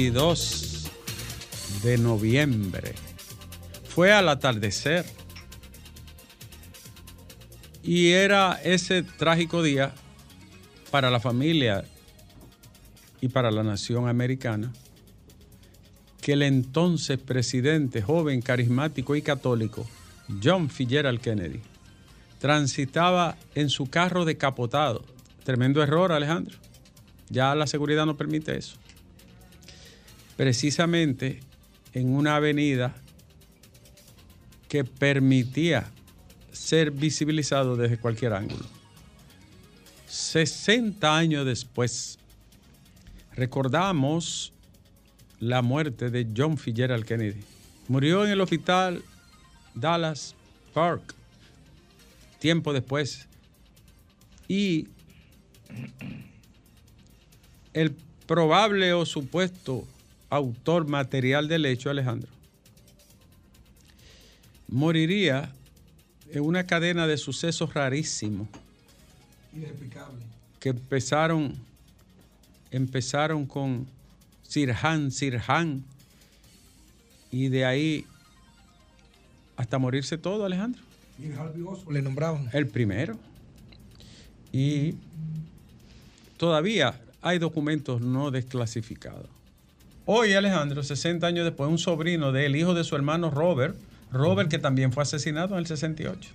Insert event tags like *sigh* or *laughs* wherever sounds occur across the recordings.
22 de noviembre. Fue al atardecer. Y era ese trágico día para la familia y para la nación americana que el entonces presidente joven, carismático y católico, John Fitzgerald Kennedy, transitaba en su carro decapotado. Tremendo error, Alejandro. Ya la seguridad no permite eso. Precisamente en una avenida que permitía ser visibilizado desde cualquier ángulo. 60 años después, recordamos la muerte de John Fitzgerald Kennedy. Murió en el hospital Dallas Park tiempo después. Y el probable o supuesto autor material del hecho, Alejandro, moriría en una cadena de sucesos rarísimos. Inexplicable. Que empezaron, empezaron con Sirhan, Sirhan, y de ahí hasta morirse todo, Alejandro. Y el le nombraban. El primero. Y todavía hay documentos no desclasificados. Hoy, Alejandro, 60 años después, un sobrino del hijo de su hermano Robert, Robert que también fue asesinado en el 68.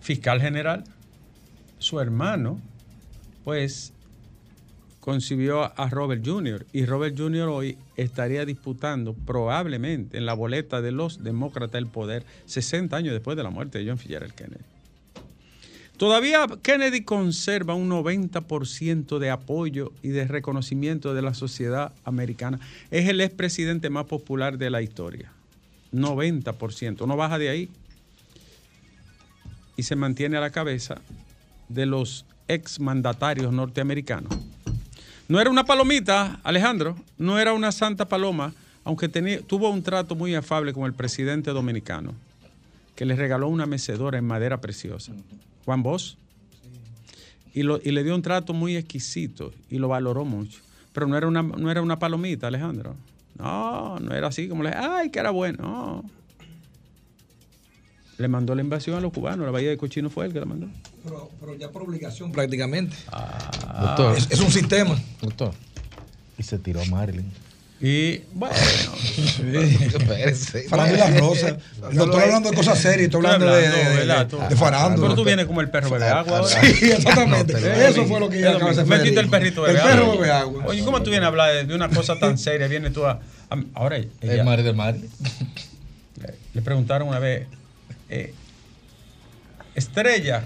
Fiscal general, su hermano, pues concibió a Robert Jr. y Robert Jr. hoy estaría disputando probablemente en la boleta de los demócratas el poder 60 años después de la muerte de John Fitzgerald Kennedy. Todavía Kennedy conserva un 90% de apoyo y de reconocimiento de la sociedad americana. Es el expresidente más popular de la historia. 90%. No baja de ahí. Y se mantiene a la cabeza de los exmandatarios norteamericanos. No era una palomita, Alejandro, no era una santa paloma, aunque tuvo un trato muy afable con el presidente dominicano, que le regaló una mecedora en madera preciosa. Juan Bosch. Y, lo, y, le dio un trato muy exquisito y lo valoró mucho. Pero no era una, no era una palomita, Alejandro. No, no era así como le, ay, que era bueno. No. Le mandó la invasión a los cubanos, la Bahía de Cochino fue el que la mandó. Pero, pero ya por obligación prácticamente. Ah, doctor. Es, es, un sistema. Doctor. Y se tiró a Marilyn. Y bueno, *laughs* farándula rosa. No estoy hablando de cosas serias, estoy hablando, de, de, de, de farándula. Pero tú vienes como el perro bebe agua. Ahora. Sí, exactamente. Eso fue lo que yo acabo de hacer. Metiste el perrito bebe El agua. perro bebe agua. Oye, ¿cómo tú vienes a hablar de una cosa tan *laughs* seria? Vienes tú a. a ahora, ella, El Marilyn de. Le, *laughs* le preguntaron una vez, eh, Estrella,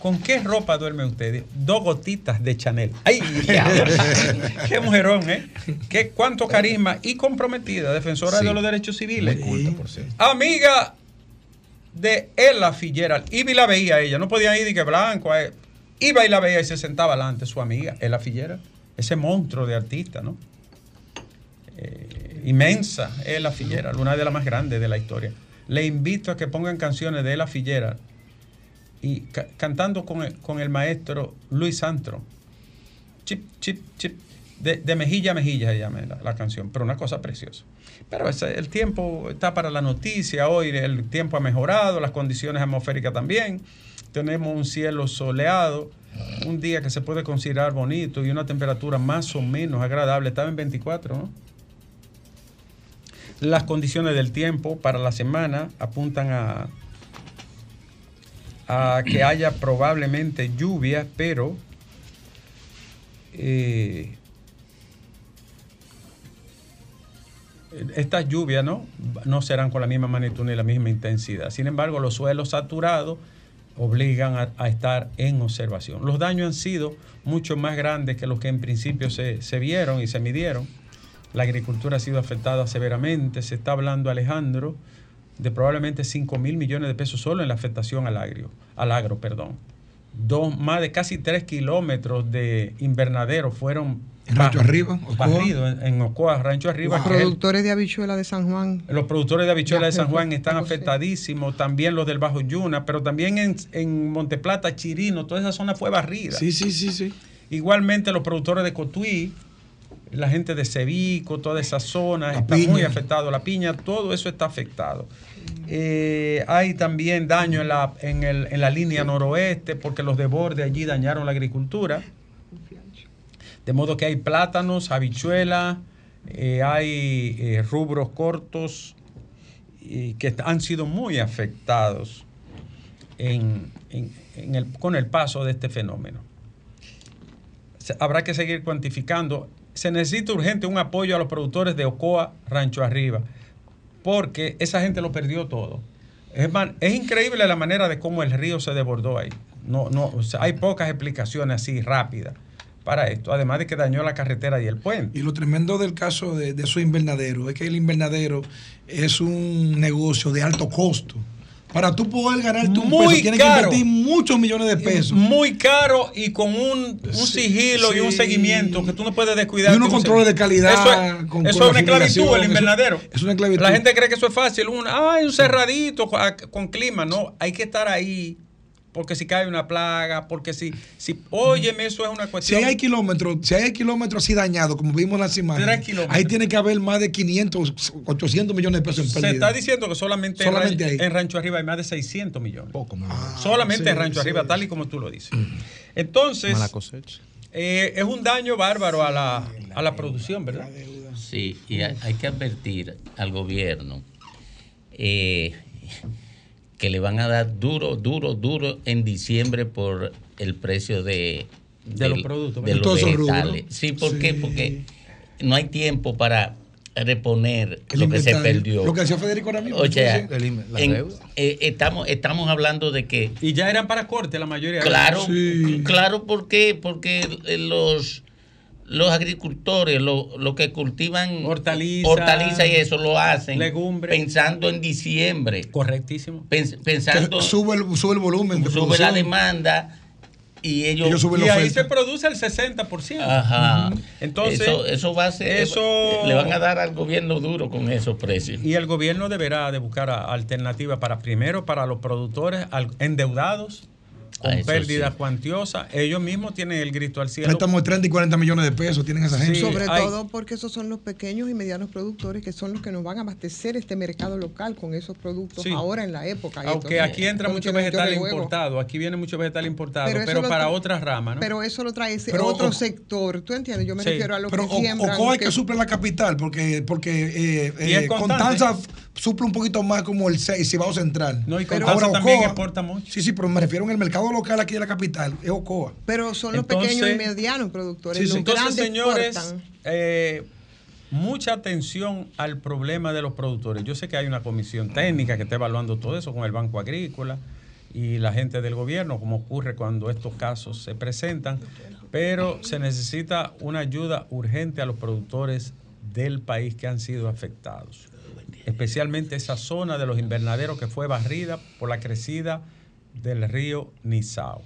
¿con, ¿con qué ropa duerme usted? Dos gotitas de Chanel. ¡Ay! *laughs* ¡Qué mujerón, eh! ¿Qué, ¿Cuánto carisma? Y comprometida, defensora Sí. de los derechos civiles. Culta, por cierto. Amiga de Ella Fitzgerald. Iba y la veía ella. No podía ir y que blanco. Iba y la veía y se sentaba delante su amiga, Ella Fitzgerald. Ese monstruo de artista, ¿no? Eh, inmensa, Ella Fitzgerald, una de las más grandes de la historia. Le invito a que pongan canciones de Ella Fitzgerald y ca- cantando con el, con el maestro Luis Antron. Chip, chip, chip. De, de mejilla a mejilla se llama la, la canción, pero una cosa preciosa. Pero el tiempo está para la noticia, hoy el tiempo ha mejorado, las condiciones atmosféricas también. Tenemos un cielo soleado, un día que se puede considerar bonito y una temperatura más o menos agradable. Estaba en 24, ¿no? Las condiciones del tiempo para la semana apuntan a, a que haya probablemente lluvia, pero eh, estas lluvias ¿no? no serán con la misma magnitud ni la misma intensidad. Sin embargo, los suelos saturados obligan a, a estar en observación. Los daños han sido mucho más grandes que los que en principio se, se vieron y se midieron. La agricultura ha sido afectada severamente. Se está hablando, Alejandro, de probablemente 5 mil millones de pesos solo en la afectación al agro, al agro perdón. dos, más de casi tres kilómetros de invernadero fueron en Rancho Arriba, barridos en, Ocoa, Rancho Arriba. Los productores de habichuela de San Juan. Los productores de habichuela de San Juan están afectadísimos, también los del Bajo Yuna, pero también en, en Monteplata, Chirino, toda esa zona fue barrida. Sí, sí, sí, sí. Igualmente los productores de Cotuí, la gente de Cevico, toda esa zona está muy afectado, la piña, todo eso está afectado. Eh, hay también daño en la, en, el, en la línea noroeste porque los desbordes allí dañaron la agricultura. De modo que hay plátanos, habichuelas, eh, hay eh, rubros cortos que han sido muy afectados con el paso de este fenómeno. habrá que seguir cuantificando. Se necesita urgente un apoyo a los productores de Ocoa, Rancho Arriba, porque esa gente lo perdió todo. Es, es increíble la manera de cómo el río se desbordó ahí. No, no, hay pocas explicaciones así rápidas para esto, además de que dañó la carretera y el puente. Y lo tremendo del caso de, de esos invernaderos es que el invernadero es un negocio de alto costo. Para tú poder ganar tu muy peso, tienes que invertir muchos millones de pesos. Muy caro y con un, sigilo y un seguimiento que tú no puedes descuidar. Y unos controles de calidad. Eso es, una esclavitud, el invernadero. es una esclavitud. La gente cree que eso es fácil. Un, ay, un cerradito con clima. No, hay que estar ahí porque si cae una plaga, porque si, si, óyeme, eso es una cuestión. Si hay kilómetros, si hay kilómetros así dañados, como vimos en las imágenes, ahí tiene que haber más de 500, 800 millones de pesos en pérdida. Se está diciendo que solamente, en, Rancho Arriba hay más de 600 millones. Poco más. Ah, solamente en Rancho Arriba, tal y como tú lo dices. Entonces, eh, es un daño bárbaro a la, a la producción, ¿verdad? Sí, y hay que advertir al gobierno. Eh, que le van a dar duro, duro, duro en diciembre por el precio de, de, los productos, de los vegetales. Sí, ¿por qué? Porque no hay tiempo para reponer lo que se perdió. Lo que hacía Federico ahora mismo. O sea, eh, estamos, estamos hablando de que... Y ya eran para corte la mayoría. Claro, claro, ¿por qué? Porque los los agricultores, los que cultivan hortalizas y eso lo hacen legumbres pensando en diciembre. Correctísimo. pensando sube el, sube el volumen, de sube la demanda y ellos, y ahí se produce el 60%. Ajá. Entonces, eso, va a ser eso, le van a dar al gobierno duro con esos precios. Y el gobierno deberá de buscar alternativas para primero para los productores endeudados con ah, pérdidas cuantiosas. Ellos mismos tienen el grito al cielo. Estamos 30 y 40 millones de pesos, tienen esa gente. Sobre todo porque esos son los pequeños y medianos productores que son los que nos van a abastecer este mercado local con esos productos ahora en la época. Aunque aquí entra mucho vegetal importado, aquí viene mucho vegetal importado, pero, para otras ramas, ¿no? Pero eso lo trae ese otro sector, ¿tú entiendes? Yo me refiero a lo pero que siembran. Ocoa hay que, suplir la capital, porque, porque eh, eh, Constanza suple un poquito más como el Cibao Central. No, y Constanza también exporta mucho. Sí, sí, pero me refiero en el mercado local aquí de la capital, es Ocoa. Pero son los pequeños y medianos productores. los entonces, señores, eh, mucha atención al problema de los productores. Yo sé que hay una comisión técnica que está evaluando todo eso con el Banco Agrícola y la gente del gobierno, como ocurre cuando estos casos se presentan, pero se necesita una ayuda urgente a los productores del país que han sido afectados, especialmente esa zona de los invernaderos que fue barrida por la crecida del río Nizao.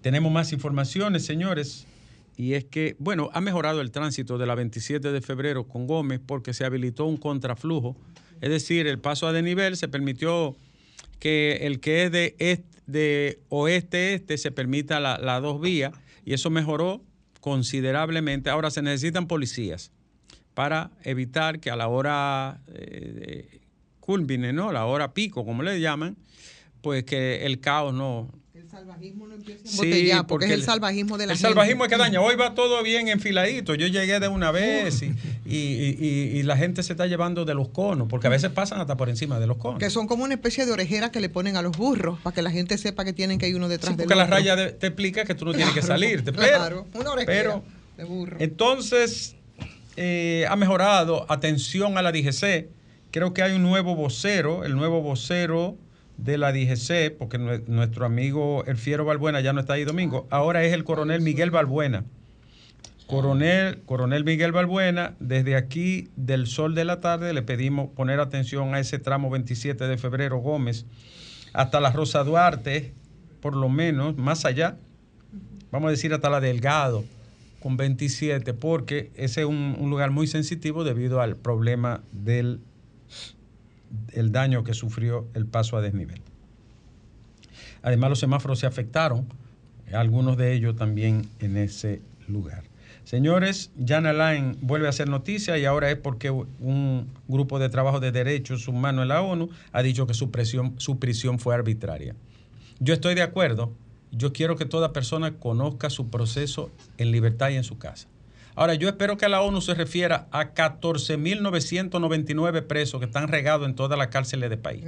Tenemos más informaciones, señores, y es que, bueno, ha mejorado el tránsito de la 27 de febrero con Gómez porque se habilitó un contraflujo, es decir, el paso a desnivel se permitió que el que es de, de oeste-este se permita las la dos vías y eso mejoró considerablemente. Ahora se necesitan policías para evitar que a la hora eh, culmine, ¿no? La hora pico, como le llaman, pues que el caos no, el salvajismo no empieza a sí, porque, es el, salvajismo de la El salvajismo es que daña. Hoy va todo bien enfiladito. Yo llegué de una vez y, la gente se está llevando de los conos, porque a veces pasan hasta por encima de los conos. Que son como una especie de orejera que le ponen a los burros, para que la gente sepa que tienen que ir uno detrás de del Porque la raya te explica que tú no tienes que salirte. claro, una orejera de burro. Entonces, eh, ha mejorado. Atención a la DGC. Creo que hay un nuevo vocero, el nuevo vocero de la DGC, porque nuestro amigo El Fiero Balbuena ya no está ahí domingo, ahora es el coronel Miguel Balbuena. Coronel, coronel Miguel Balbuena, desde aquí del sol de la tarde le pedimos poner atención a ese tramo 27 de febrero Gómez hasta la Rosa Duarte, por lo menos más allá, vamos a decir hasta la Delgado, con 27, porque ese es un, lugar muy sensitivo debido al problema del el daño que sufrió el paso a desnivel. Además, los semáforos se afectaron, algunos de ellos también en ese lugar. Señores, Jan Alain vuelve a hacer noticia y ahora es porque un grupo de trabajo de derechos humanos en la ONU ha dicho que su, su prisión fue arbitraria. Yo estoy de acuerdo, yo quiero que toda persona conozca su proceso en libertad y en su casa. Ahora, yo espero que la ONU se refiera a 14.999 presos que están regados en todas las cárceles del país.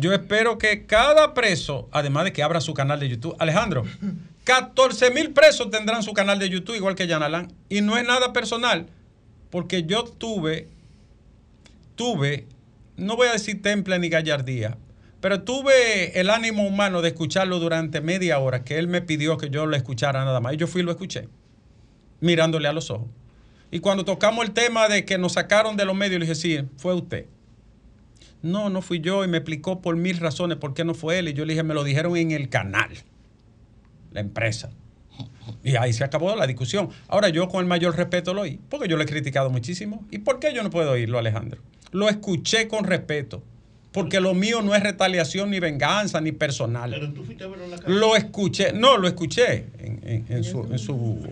Yo espero que cada preso, además de que abra su canal de YouTube, Alejandro, *laughs* 14.000 presos tendrán su canal de YouTube, igual que Yanalán. Y no es nada personal, porque yo tuve, tuve, no voy a decir temple ni gallardía, pero tuve el ánimo humano de escucharlo durante media hora, que él me pidió que yo lo escuchara nada más. Y yo fui y lo escuché mirándole a los ojos. Y cuando tocamos el tema de que nos sacaron de los medios, le dije, sí, fue usted. No, no fui yo y me explicó por mil razones por qué no fue él. Y yo le dije, me lo dijeron en el canal, la empresa. Y ahí se acabó la discusión. Ahora yo con el mayor respeto lo oí, porque yo lo he criticado muchísimo. ¿Y por qué yo no puedo oírlo, Alejandro? Lo escuché con respeto, porque lo mío no es retaliación, ni venganza, ni personal. Pero tú fuiste a verlo en la Lo escuché, no, lo escuché en, su,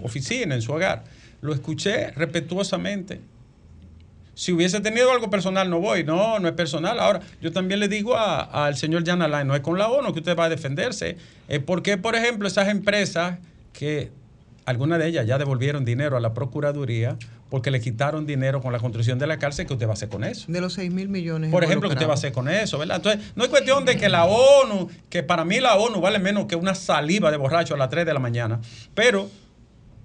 oficina, en su hogar. Lo escuché respetuosamente. Si hubiese tenido algo personal, no voy. No, no es personal. Ahora, yo también le digo al señor Jan Alain, no es con la ONU que usted va a defenderse. Es porque, por ejemplo, esas empresas que algunas de ellas ya devolvieron dinero a la Procuraduría porque le quitaron dinero con la construcción de la cárcel, ¿qué usted va a hacer con eso? De los 6 mil millones. Por ejemplo, ¿qué usted va a hacer con eso? ¿verdad? Entonces, no es cuestión de que la ONU, que para mí la ONU vale menos que una saliva de borracho a las 3 de la mañana, pero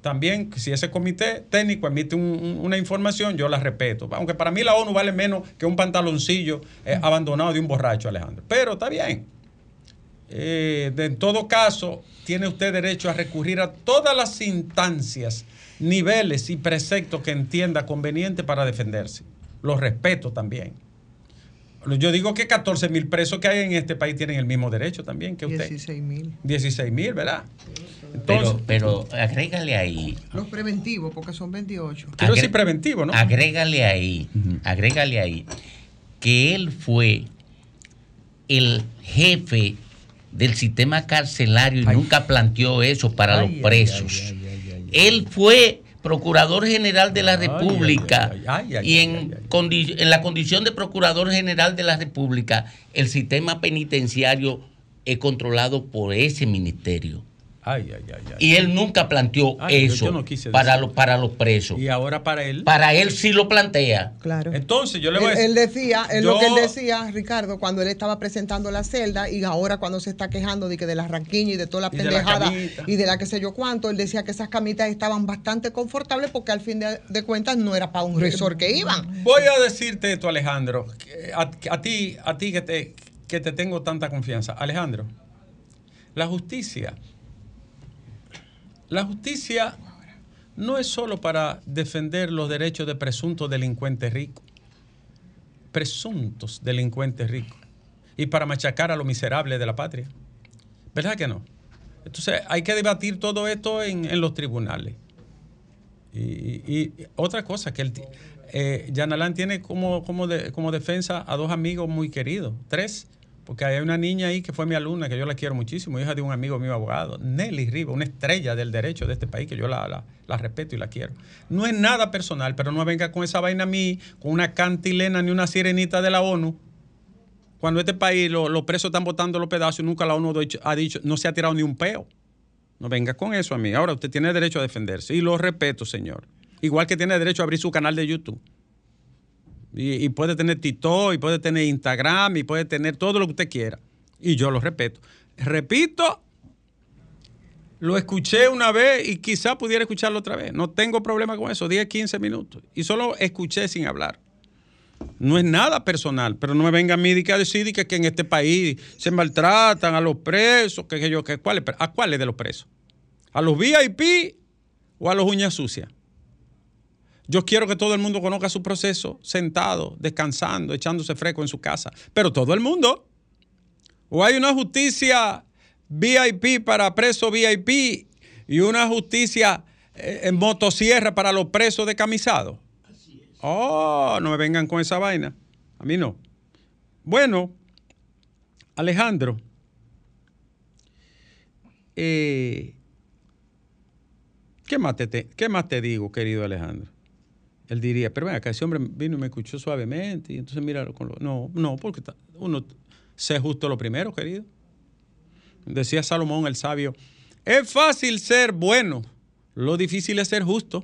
también si ese comité técnico emite una información, yo la respeto. Aunque para mí la ONU vale menos que un pantaloncillo eh, abandonado de un borracho, Alejandro. Pero está bien. Eh, en todo caso, tiene usted derecho a recurrir a todas las instancias niveles y preceptos que entienda conveniente para defenderse. Los respeto también. Yo digo que 14 mil presos que hay en este país tienen el mismo derecho también que usted. 16 mil. 16 mil, ¿verdad? pero, pero agrégale ahí. Los preventivos, porque son 28. Quiero decir preventivo, ¿no? Agrégale ahí, agrégale ahí, que él fue el jefe del sistema carcelario y nunca planteó eso para los presos. Él fue procurador general de la República. y en, en la condición de procurador general de la República, el sistema penitenciario es controlado por ese ministerio y él nunca planteó eso para, los, para los presos. Y ahora para él. Para él sí lo plantea. Claro. Entonces yo le voy a decir. Él decía, lo que él decía, Ricardo, cuando él estaba presentando la celda y ahora cuando se está quejando de que de la ranquiña y de toda la pendejada y de la que sé yo cuánto, él decía que esas camitas estaban bastante confortables porque al fin de, cuentas no era para un resort que iban. Voy a decirte esto, Alejandro, a, a ti, a ti que te, que te tengo tanta confianza. Alejandro, la justicia la justicia no es solo para defender los derechos de presuntos delincuentes ricos, presuntos delincuentes ricos, y para machacar a los miserables de la patria. ¿Verdad que no? Entonces hay que debatir todo esto en, los tribunales. Y, otra cosa, que el, eh, Yanalán tiene como, como, como defensa a dos amigos muy queridos, tres porque hay una niña ahí que fue mi alumna, que yo la quiero muchísimo, hija de un amigo mío abogado, Nelly Riva, una estrella del derecho de este país, que yo la, respeto y la quiero. No es nada personal, pero no venga con esa vaina a mí, con una cantilena ni una sirenita de la ONU. Cuando este país los presos están botando los pedazos, nunca la ONU ha dicho, no se ha tirado ni un peo. No venga con eso a mí. Ahora usted tiene derecho a defenderse y lo respeto, señor. Igual que tiene derecho a abrir su canal de YouTube. Y, puede tener TikTok, y puede tener Instagram, y puede tener todo lo que usted quiera. Y yo lo respeto. Repito, lo escuché una vez y quizá pudiera escucharlo otra vez. No tengo problema con eso, 10, 15 minutos. Y solo escuché sin hablar. No es nada personal, pero no me venga a mí a decir que, que en este país se maltratan a los presos, que, yo, que ¿cuáles, ¿a cuáles de los presos? ¿A los VIP o a los uñas sucias? Yo quiero que todo el mundo conozca su proceso sentado, descansando, echándose fresco en su casa. Pero todo el mundo. O hay una justicia VIP para presos VIP y una justicia eh, en motosierra para los presos decamisados. Oh, no me vengan con esa vaina. A mí no. Bueno, Alejandro. Eh, ¿qué, ¿Qué más te digo, querido Alejandro? Él diría, pero venga, que ese hombre vino y me escuchó suavemente y entonces mira con lo... No, no, porque uno sé justo lo primero, querido. Decía Salomón el sabio, es fácil ser bueno, lo difícil es ser justo.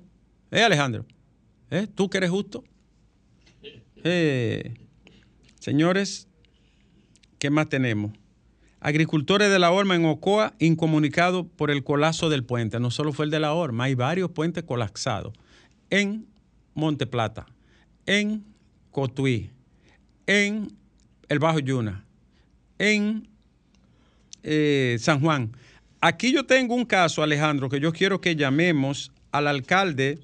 ¿Eh, Alejandro? ¿Eh? ¿Tú que eres justo? *laughs* Eh, señores, ¿qué más tenemos? Agricultores de la Horma en Ocoa incomunicado por el colapso del puente. No solo fue el de la Horma, hay varios puentes colapsados. En Monte Plata, en Cotuí, en el Bajo Yuna, en eh, San Juan. Aquí yo tengo un caso, Alejandro, que yo quiero que llamemos al alcalde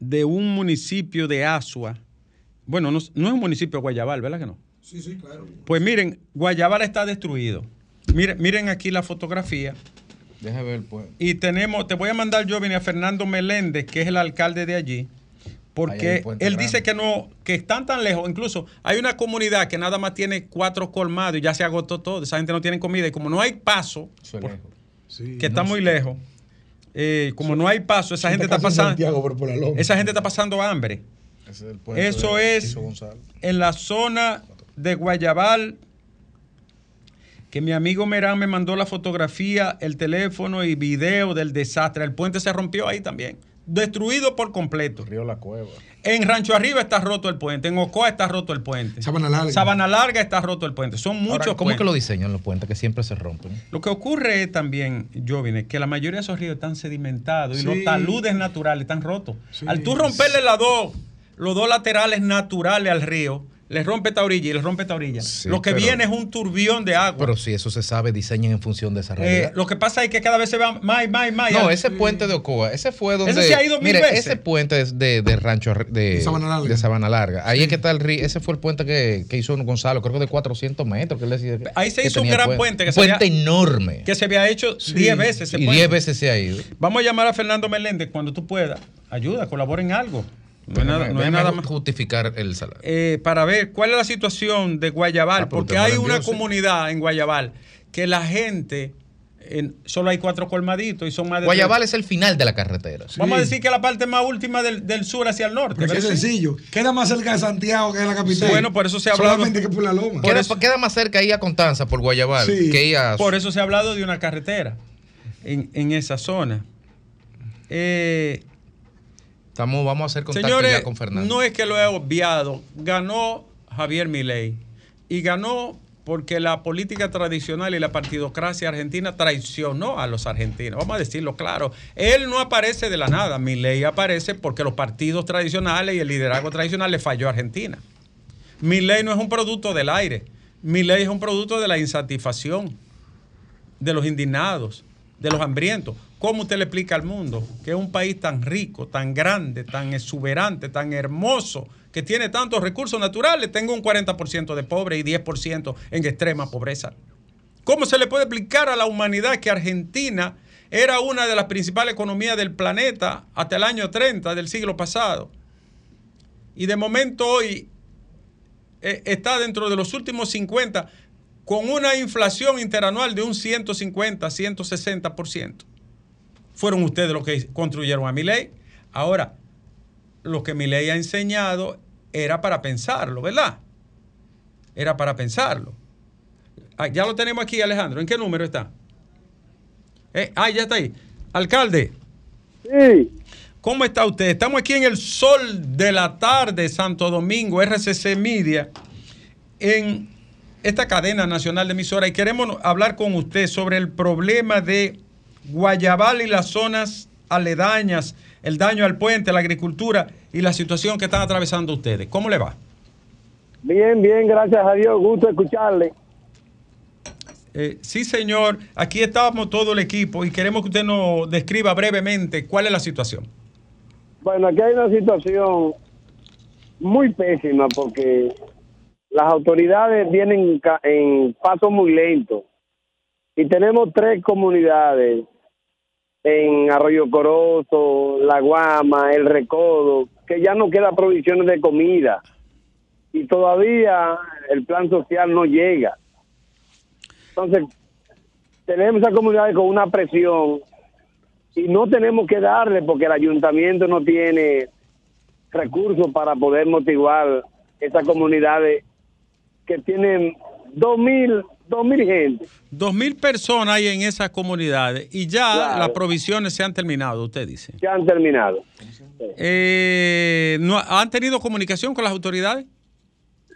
de un municipio de Asua. Bueno, no, es un municipio de Guayabal, ¿verdad que no? Sí, sí, claro. Pues miren, Guayabal está destruido. Miren, miren aquí la fotografía. Deja ver, pues. Y tenemos, te voy a mandar yo, a Fernando Meléndez, que es el alcalde de allí, porque él dice que no, que están tan lejos. Incluso hay una comunidad que nada más tiene cuatro colmados y ya se agotó todo. Esa gente no tiene comida y como no hay paso, que está muy lejos. Eh, como no hay paso, esa gente está pasando. esa gente está pasando hambre. Eso es en la zona de Guayabal, que mi amigo Merán me mandó la fotografía, el teléfono y video del desastre. El puente se rompió ahí también. Destruido por completo. Río La Cueva. En Rancho Arriba está roto el puente. En Ocoa está roto el puente. Sabana Larga. Sabana Larga está roto el puente. Son muchos ¿Cómo que lo diseñan los puentes que siempre se rompen? Lo que ocurre también, Jovine, que la mayoría de esos ríos están sedimentados y los taludes naturales están rotos. Al tú romperle las dos, los dos laterales naturales al río, les rompe esta orilla y les rompe esta orilla. lo que viene es un turbión de agua. Pero si eso se sabe, diseñan en función de esa eh, realidad. lo que pasa es que cada vez se va más, más, más. No, ese puente de Ocoa, ese fue donde. Ese se ha ido mil veces. Ese puente de, de rancho de, Sabana Larga. De Sabana Larga. Ahí es que está el río. Ese fue el puente que, que, hizo Gonzalo, creo que de 400 metros. Que él decía Ahí se hizo un gran puente. que puente enorme. Que se había hecho 10 veces. y 10 veces se ha ido. Vamos a llamar a Fernando Meléndez cuando tú puedas. Ayuda, colabora en algo. No, hay nada, más justificar el salario. Eh, para ver cuál es la situación de Guayabal, ah, porque hay una comunidad en Guayabal que la gente solo hay cuatro colmaditos y son más de. Guayabal es el final de la carretera. Vamos a decir que la parte más última del, sur hacia el norte. es sencillo. Queda más cerca de Santiago que de la capital. bueno, por eso se ha hablado. Solamente que por la loma. Queda, más cerca ahí a Contanza por Guayabal que a. Por eso se ha hablado de una carretera en, en esa zona. Eh, vamos a hacer contacto ya con Fernando. No es que lo he obviado. Ganó Javier Milei. Y ganó porque la política tradicional y la partidocracia argentina traicionó a los argentinos. Vamos a decirlo claro. Él no aparece de la nada. Milei aparece porque los partidos tradicionales y el liderazgo tradicional le falló a Argentina. Milei no es un producto del aire. Milei es un producto de la insatisfacción, de los indignados, de los hambrientos. ¿Cómo usted le explica al mundo que un país tan rico, tan grande, tan exuberante, tan hermoso, que tiene tantos recursos naturales, tenga un 40% de pobre y 10% en extrema pobreza? ¿Cómo se le puede explicar a la humanidad que Argentina era una de las principales economías del planeta hasta el año 30 del siglo pasado? Y de momento hoy eh, está dentro de los últimos 50 con una inflación interanual de un 150, 160% fueron ustedes los que construyeron a mi ley. Ahora, lo que mi ley ha enseñado era para pensarlo, ¿verdad? Era para pensarlo. Ah, ya lo tenemos aquí, Alejandro. ¿En qué número está? Eh, ah, ya está ahí. Alcalde. Sí. ¿Cómo está usted? Estamos aquí en el sol de la tarde, Santo Domingo, RCC Media, en esta cadena nacional de emisora y queremos hablar con usted sobre el problema de Guayabal y las zonas aledañas, el daño al puente, la agricultura y la situación que están atravesando ustedes. ¿Cómo le va? Bien, bien, gracias a Dios, gusto escucharle. Eh, sí, señor, aquí estamos todo el equipo y queremos que usted nos describa brevemente cuál es la situación. Bueno, aquí hay una situación muy pésima porque las autoridades vienen en paso muy lento y tenemos tres comunidades en Arroyo Corozo, La Guama, El Recodo, que ya no queda provisiones de comida y todavía el plan social no llega. Entonces, tenemos esas comunidades con una presión y no tenemos que darle porque el ayuntamiento no tiene recursos para poder motivar esas comunidades que tienen dos mil dos mil gente. Dos mil personas hay en esas comunidades y ya las provisiones se han terminado, usted dice. Se han terminado. Eh, ¿no, ¿Han tenido comunicación con las autoridades?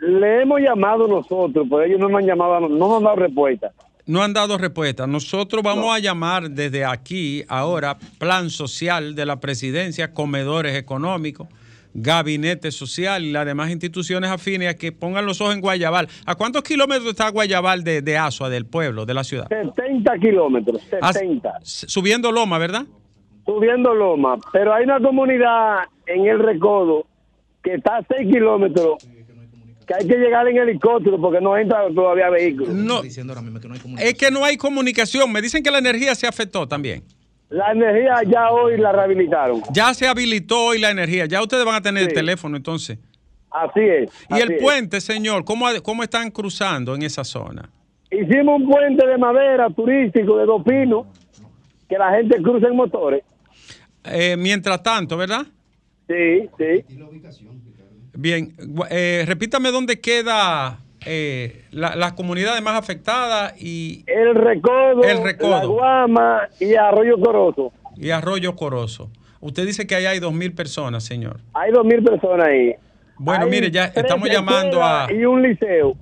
Le hemos llamado nosotros, pero ellos no me han llamado, no nos han dado respuesta. No han dado respuesta. Nosotros vamos a llamar desde aquí ahora Plan Social de la Presidencia, Comedores Económicos Gabinete Social y las demás instituciones afines a que pongan los ojos en Guayabal. ¿A cuántos kilómetros está Guayabal de, de Asua, del pueblo, de la ciudad? 70 kilómetros, 70. Ah, subiendo Loma, ¿verdad? Subiendo Loma, pero hay una comunidad en el Recodo que está a 6 kilómetros que hay que llegar en helicóptero porque no entra todavía vehículos. No, es que no hay comunicación. Me dicen que la energía se afectó también. La energía ya hoy la rehabilitaron. Ya se habilitó hoy la energía. Ya ustedes van a tener el teléfono entonces. Así es. ¿Y el puente, señor? ¿cómo, ¿Cómo están cruzando en esa zona? Hicimos un puente de madera turístico de dos pinos que la gente cruza en motores. Eh, mientras tanto, ¿verdad? Sí, sí. ¿Y la ubicación? Bien, eh, repítame dónde queda eh, las comunidades más afectadas y... El Recodo, el Recodo. La Guama y Arroyo Corozo. Y Arroyo Corozo. Usted dice que ahí hay dos mil personas, señor. Hay dos mil personas ahí. Bueno, mire, ya estamos llamando a... Y un liceo.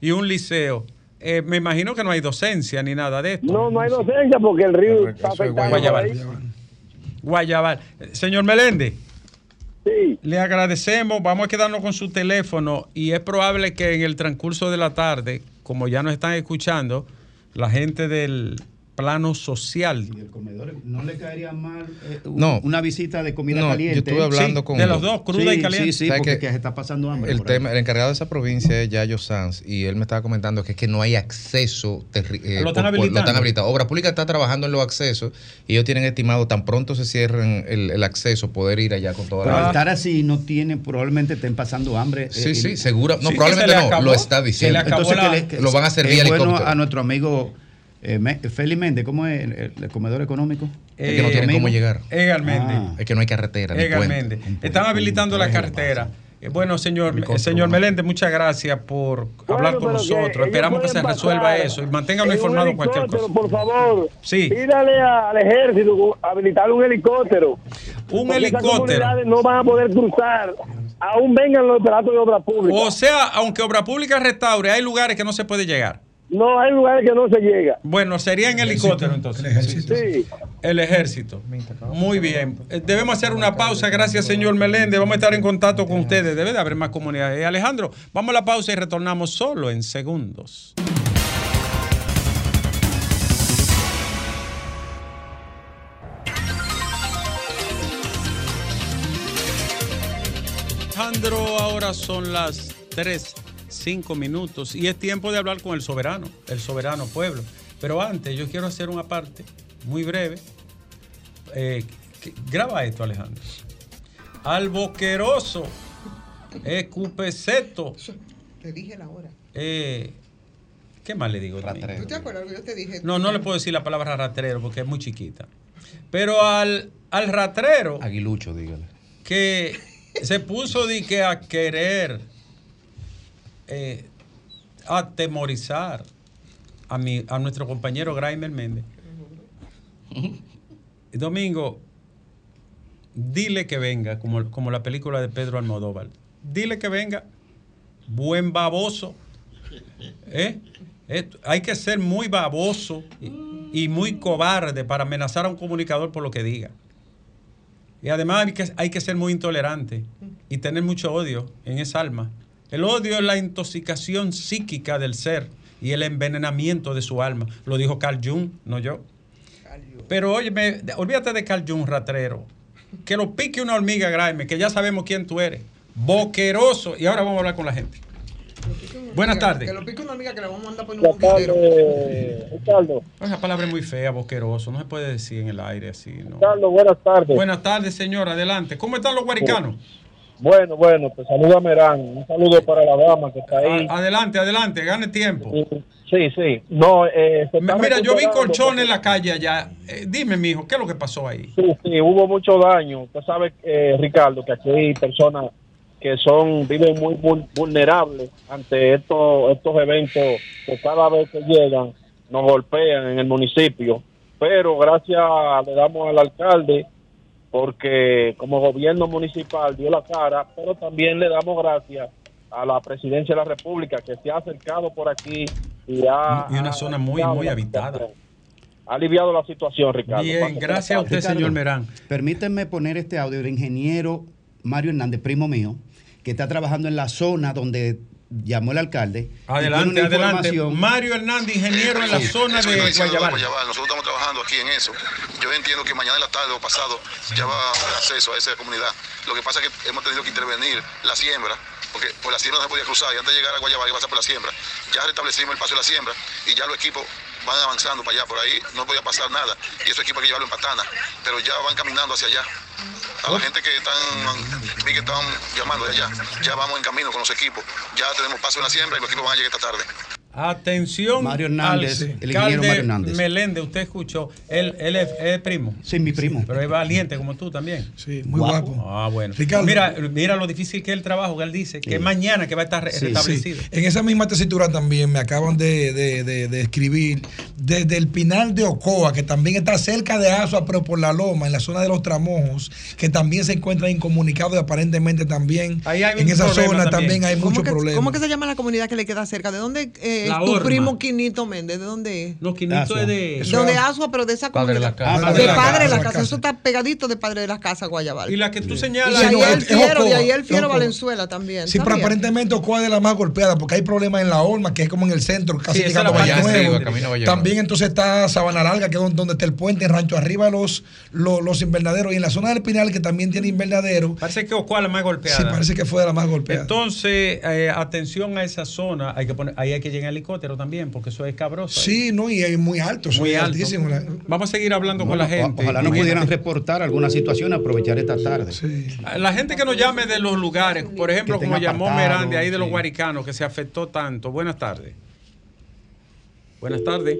Y un liceo. Eh, me imagino que no hay docencia ni nada de esto. No, no hay docencia porque el río está afectando. Guayabal. Guayabal. Señor Meléndez. Le agradecemos, vamos a quedarnos con su teléfono y es probable que en el transcurso de la tarde, como ya nos están escuchando, la gente del plano social. no le caería mal eh, una visita de comida caliente. Yo estuve hablando con. De los dos, cruda y caliente. Sí, sí, porque que, se está pasando hambre. El, tema, el encargado de esa provincia es Yayo Sanz y él me estaba comentando que es que no hay acceso. Eh, lo, están habilitando. Obra Pública está trabajando en los accesos y ellos tienen estimado tan pronto se cierren el, acceso poder ir allá con toda Pero la. estar así no tienen, probablemente estén pasando hambre. Sí, eh, sí, seguro. No, probablemente no, lo está diciendo. Entonces, lo van a vía bueno a nuestro amigo eh, Félix Méndez, ¿cómo es el, comedor económico? es que no tienen cómo llegar. Egal Méndez. Es que no hay carretera. Egal Méndez. Están habilitando la carretera. Eh, bueno, señor, eh, señor Meléndez, muchas gracias por hablar con nosotros. Esperamos que se resuelva eso y manténganlo informado en cualquier cosa. Por favor, sí. pídale al ejército habilitar un helicóptero. Un helicóptero. no van a poder cruzar. Aún vengan los operatos de obra pública. O sea, aunque obra pública restaure, hay lugares que no se puede llegar. No, hay lugares que no se llega. Bueno, sería en helicóptero entonces. El ejército. Sí. El ejército. Muy bien. Eh, debemos hacer una pausa. Gracias, señor Meléndez. Vamos a estar en contacto con ustedes. Debe de haber más comunidades. Eh, Alejandro, vamos a la pausa y retornamos solo en segundos. Alejandro, ahora son las 3 cinco minutos y es tiempo de hablar con el soberano, el soberano pueblo. Pero antes yo quiero hacer una parte muy breve. Eh, graba esto, Alejandro. Alboqueroso, Escupeceto. Te dije la hora. Eh, ¿Qué más le digo? ¿Tú te acuerdas que yo te dije? No, no le puedo decir la palabra ratrero porque es muy chiquita. Pero al, al ratrero. Aguilucho, dígale. Que se puso de que a querer eh, atemorizar a, mi, a nuestro compañero Graimer Méndez. Domingo, dile que venga, como, como la película de Pedro Almodóvar. Dile que venga, buen baboso. *laughs* ¿Eh? hay que ser muy baboso y, muy cobarde para amenazar a un comunicador por lo que diga. Y además hay que, hay que ser muy intolerante y tener mucho odio en esa alma. El odio es la intoxicación psíquica del ser y el envenenamiento de su alma. Lo dijo Carl Jung, no yo. Pero oye, olvídate de Carl Jung, ratrero. Que lo pique una hormiga, Graeme, que ya sabemos quién tú eres. Boqueroso. Y ahora vamos a hablar con la gente. Buenas tardes. Que lo pique una amiga que le vamos a mandar por un. Ricardo. Esa palabra es muy fea, boqueroso. No se puede decir en el aire así. ¿no? Ricardo, buenas tardes. Buenas tardes, señor. Adelante. ¿Cómo están los guaricanos? Bueno, bueno, pues saludo a Merán. Un saludo para la dama que está ahí. adelante, adelante. Gane tiempo. Sí, sí. No, eh, Mira, yo vi colchones en la calle allá. Eh, dime, mijo, ¿qué es lo que pasó ahí? Sí, sí, hubo mucho daño. Usted sabe, eh, Ricardo, que aquí hay personas que son viven muy vulnerables ante estos estos eventos que cada vez que llegan nos golpean en el municipio. Pero gracias le damos al alcalde porque como gobierno municipal dio la cara, pero también le damos gracias a la presidencia de la República que se ha acercado por aquí y ha... Y una zona muy, muy habitada. Ha aliviado la situación, Ricardo. Bien, gracias a usted, señor Merán. Permíteme poner este audio del ingeniero Mario Hernández, primo mío, que está trabajando en la zona donde llamó el alcalde. Adelante, adelante. Mario Hernández, ingeniero en la zona de Guayabal. Nosotros estamos trabajando aquí en eso. Yo entiendo que mañana en la tarde o pasado ya va a haber acceso a esa comunidad. Lo que pasa es que hemos tenido que intervenir la siembra, porque por la siembra no se podía cruzar y antes de llegar a Guayabal iba a pasar por la siembra. Ya restablecimos el paso de la siembra y ya los equipos van avanzando para allá, por ahí no podía pasar nada. Y esos equipos hay que llevarlo en patana, pero ya van caminando hacia allá a la gente que están, que están llamando de allá. Ya vamos en camino con los equipos. Ya tenemos paso en la siembra y los equipos van a llegar esta tarde. Atención, Mario Hernández, el ingeniero Mario Hernández. Meléndez, usted escuchó, él, él es, primo. Sí, mi primo. Pero es valiente como tú también. Sí, muy guapo. Ah, bueno. Mira, mira lo difícil que es el trabajo que él dice, que mañana que va a estar restablecido. En esa misma tesitura también me acaban de, de, de, escribir desde el Pinal de Ocoa, que también está cerca de Asua, pero por la Loma, en la zona de los Tramojos, que también se encuentra incomunicado y aparentemente también en esa zona también, hay muchos problemas. ¿Cómo que se llama la comunidad que le queda cerca? ¿De dónde eh, tu primo Quinito Méndez? ¿De dónde es? No, Quinito es de... De Asua, pero de esa comunidad. de la casa. de, Padre de la, casa. Eso está pegadito de Padre de la Casa, Guayabal. Y la que tú señalas... Y ahí el Fiero, y ahí el Fiero Valenzuela también. Sí, pero aparentemente Ocoa es de la más golpeada porque hay problemas en la Olma, que es como en el centro, casi llegando a Valle También entonces está Sabana Larga, que es donde está el puente, en Rancho Arriba los, los, invernaderos. Y en la zona del Pinal, que también tiene invernadero. Parece que Ocoa es la más golpeada. Sí, parece que fue de la más golpeada. Entonces, eh, atención a esa zona. Hay que poner, ahí hay que llegar helicóptero también, porque eso es cabroso. Sí, no, y es muy alto. Muy altísimo. Vamos a seguir hablando con la gente. Ojalá nos pudieran reportar alguna situación, aprovechar esta tarde. La gente que nos llame de los lugares, por ejemplo, como llamó Merán de ahí de los guaricanos, que se afectó tanto. Buenas tardes. Buenas tardes.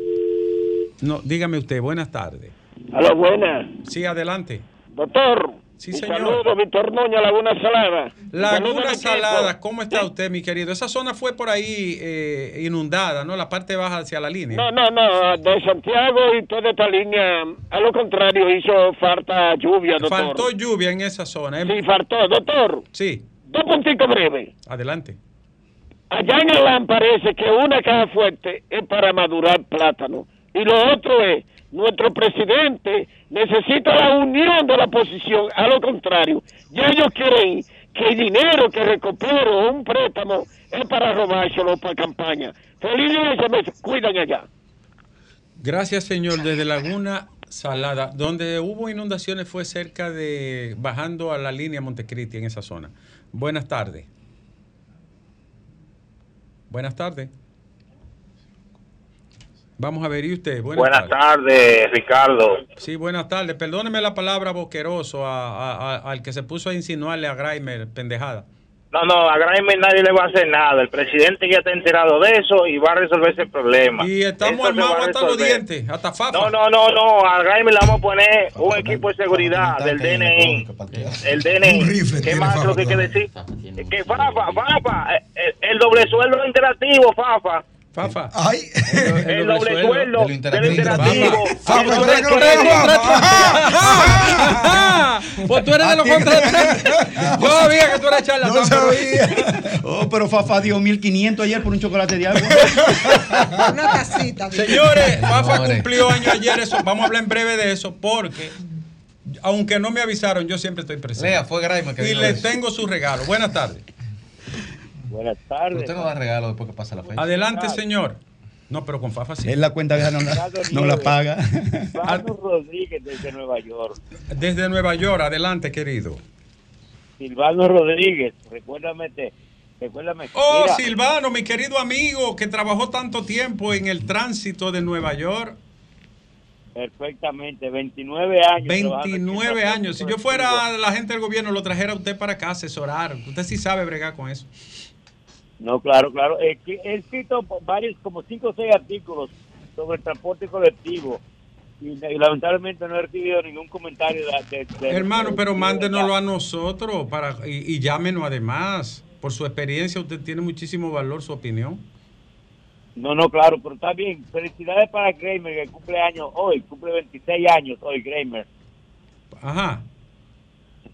No, dígame usted, buenas tardes. Hola, buenas. Sí, adelante. Doctor. Sí, señor. Saludos, Víctor Noña, Laguna Salada. Laguna Salada, ¿cómo está usted, mi querido? Esa zona fue por ahí eh, inundada, ¿no? La parte baja hacia la línea. No, no, no, de Santiago y toda esta línea, a lo contrario, hizo falta lluvia, doctor. Faltó lluvia en esa zona. ¿eh? Sí, faltó, doctor. Sí. Dos puntitos breves. Adelante. Allá en el parece que una caja fuerte es para madurar plátano y lo otro es nuestro presidente necesita la unión de la oposición. A lo contrario, ya ellos quieren que el dinero que recupero un préstamo es para robárselo para campaña. Feliz día cuidan allá. Gracias, señor. Desde Laguna Salada, donde hubo inundaciones fue cerca de, bajando a la línea Montecristi en esa zona. Buenas tardes. Buenas tardes. Vamos a ver, ¿y usted? Buenas, tardes. Ricardo. Sí, buenas tardes. Perdóneme la palabra boqueroso al que se puso a insinuarle a Graimer pendejada. No, no, a Graimer nadie le va a hacer nada. El presidente ya está enterado de eso y va a resolver ese problema. Y estamos armados hasta los dientes, hasta Fafa. No, no, no, no. A Graimer le vamos a poner un equipo de seguridad del DNI. El DNI. ¿Qué más lo que hay que decir? Que Fafa, Fafa, el, el doble sueldo interactivo, Fafa Fafa. Ay. El, doble sueldo del interactivo. Fafa, tú eres de los Pues tú eres de los contratantes. *laughs* Yo sabía que tú eras charlatán. No sabía. Oh, pero Fafa dio 1500 ayer por un chocolate de agua. *laughs* Una casita. Señores, Fafa cumplió año ayer. Eso, vamos a hablar en breve de eso porque aunque no me avisaron, yo siempre estoy presente. Lea, fue Graima que Y le tengo su regalo. Buenas tardes. Buenas tardes. usted no da regalo después que pasa la fecha. Adelante, señor. No, pero con Fafa sí. Él la cuenta no la, no la paga. Silvano Rodríguez desde Nueva York. Desde Nueva York, adelante, querido. Silvano Rodríguez, recuérdame Recuérdame. Oh, Silvano, mi querido amigo, que trabajó tanto tiempo en el tránsito de Nueva York. Perfectamente, 29 años. 29 años. Si yo fuera la gente del gobierno, lo trajera a usted para acá a asesorar. Usted sí sabe bregar con eso. No, claro, claro. He, escrito varios, como 5 o 6 artículos sobre el transporte colectivo. Y, lamentablemente no he recibido ningún comentario de, hermano pero mándenoslo a nosotros para y, y llámenos además por su experiencia usted tiene muchísimo valor su opinión no, no, claro, pero está bien. Felicidades para Kramer, que cumple años hoy, cumple 26 años hoy, Kramer. Ajá.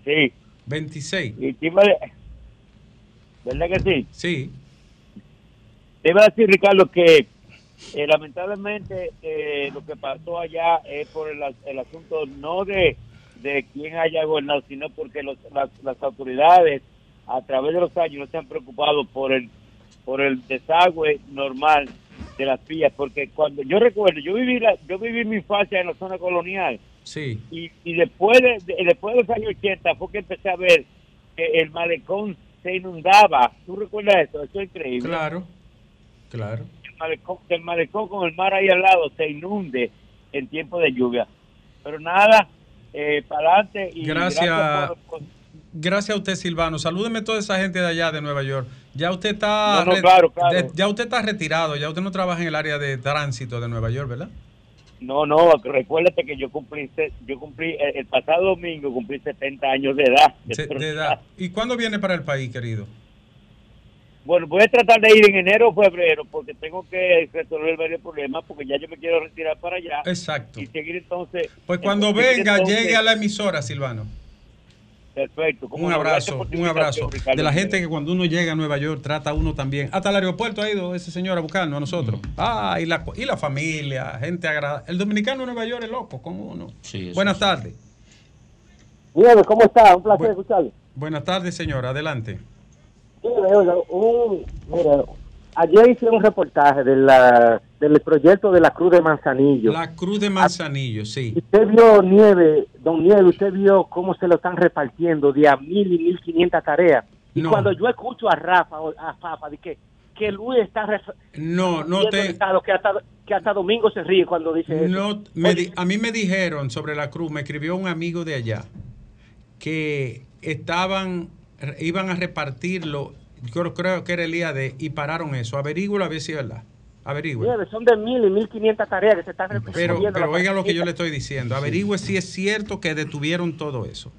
Sí. 26. Y ¿Verdad que sí? Sí. Te iba a decir, Ricardo, que eh, lamentablemente eh, lo que pasó allá es por el, asunto no de, de quién haya gobernado, sino porque las, las autoridades a través de los años no se han preocupado por el por el desagüe normal de las vías, porque cuando yo recuerdo, yo viví la, yo viví mi infancia en la zona colonial. Sí. Y, y después de, después de los años 80 fue que empecé a ver que el malecón se inundaba. ¿Tú recuerdas eso? Eso es increíble. Claro. Claro. El malecón, el malecón con el mar ahí al lado se inunde en tiempo de lluvia. Pero nada, eh, para adelante y gracias, gracias a usted, Silvano. Salúdeme a toda esa gente de allá de Nueva York. Ya usted está ya usted está retirado, ya usted no trabaja en el área de tránsito de Nueva York, ¿verdad? No, no, recuérdate que yo cumplí yo cumplí el, pasado domingo cumplí 70 años de edad. De, edad. ¿Y cuándo viene para el país, querido? Bueno, voy a tratar de ir en enero o febrero porque tengo que resolver varios problemas porque ya yo me quiero retirar para allá. Exacto. Y seguir entonces. Pues cuando venga, llegue a la emisora, Silvano. Perfecto. Un abrazo, un abrazo. De la gente que cuando uno llega a Nueva York trata a uno también. Hasta el aeropuerto ha ido ese señor a buscarnos a nosotros. Ah, y la, y la familia, gente agradable. El dominicano de Nueva York es loco con uno. Buenas tardes. Bien, ¿cómo está? Un placer escucharle. Buenas tardes, señor. Adelante. un, ayer hice un reportaje de la, del proyecto de la Cruz de Manzanillo. La Cruz de Manzanillo, sí. Usted vio nieve, don Nieve, usted vio cómo se lo están repartiendo de a mil y mil quinientas tareas. Y cuando yo escucho a Rafa, a Papa, de que, que Luis está... No, no te... Que hasta, que hasta Domingo se ríe cuando dice no, a mí me dijeron sobre la cruz, me escribió un amigo de allá, que estaban, iban a repartirlo yo creo que era el IAD y pararon eso. Averígüelo a ver si es verdad. Averigüe. son de mil y mil quinientas tareas que se están Pero, pero oiga lo que yo le estoy diciendo. Averigüe si es cierto que detuvieron todo eso.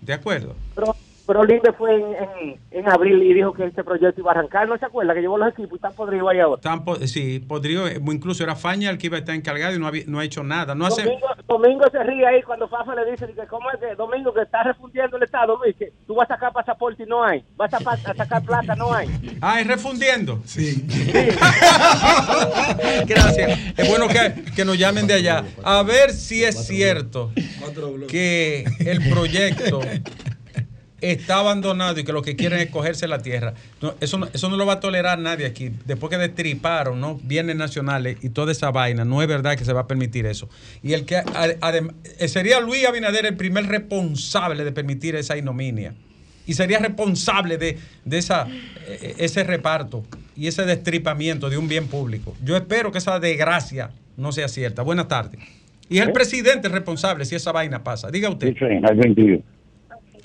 ¿De acuerdo? Pero pero Linde fue en, en, abril y dijo que este proyecto iba a arrancar. ¿No se acuerda que llevó los equipos y están podridos ahí ahora? sí, podrido. Incluso era Faña el que iba a estar encargado y no, no ha hecho nada. No Domingo, Domingo se ríe ahí cuando Fafa le dice que cómo es que Domingo que está refundiendo el Estado, Luis, que tú vas a sacar pasaporte y no hay. Vas a, sacar plata, no hay. *laughs* Ah, es refundiendo. Sí. *laughs* Gracias. Es bueno que, que nos llamen de allá. A ver si es cierto que el proyecto está abandonado y que lo que quieren es cogerse la tierra. eso, no, eso no lo va a tolerar nadie aquí. Después que destriparon ¿no? bienes nacionales y toda esa vaina, no es verdad que se va a permitir eso. Y el que eh, sería Luis Abinader el primer responsable de permitir esa ignominia. Y sería responsable de, esa, eh, ese reparto y ese destripamiento de un bien público. Yo espero que esa desgracia no sea cierta. Buenas tardes. Y es el presidente responsable si esa vaina pasa. Diga usted.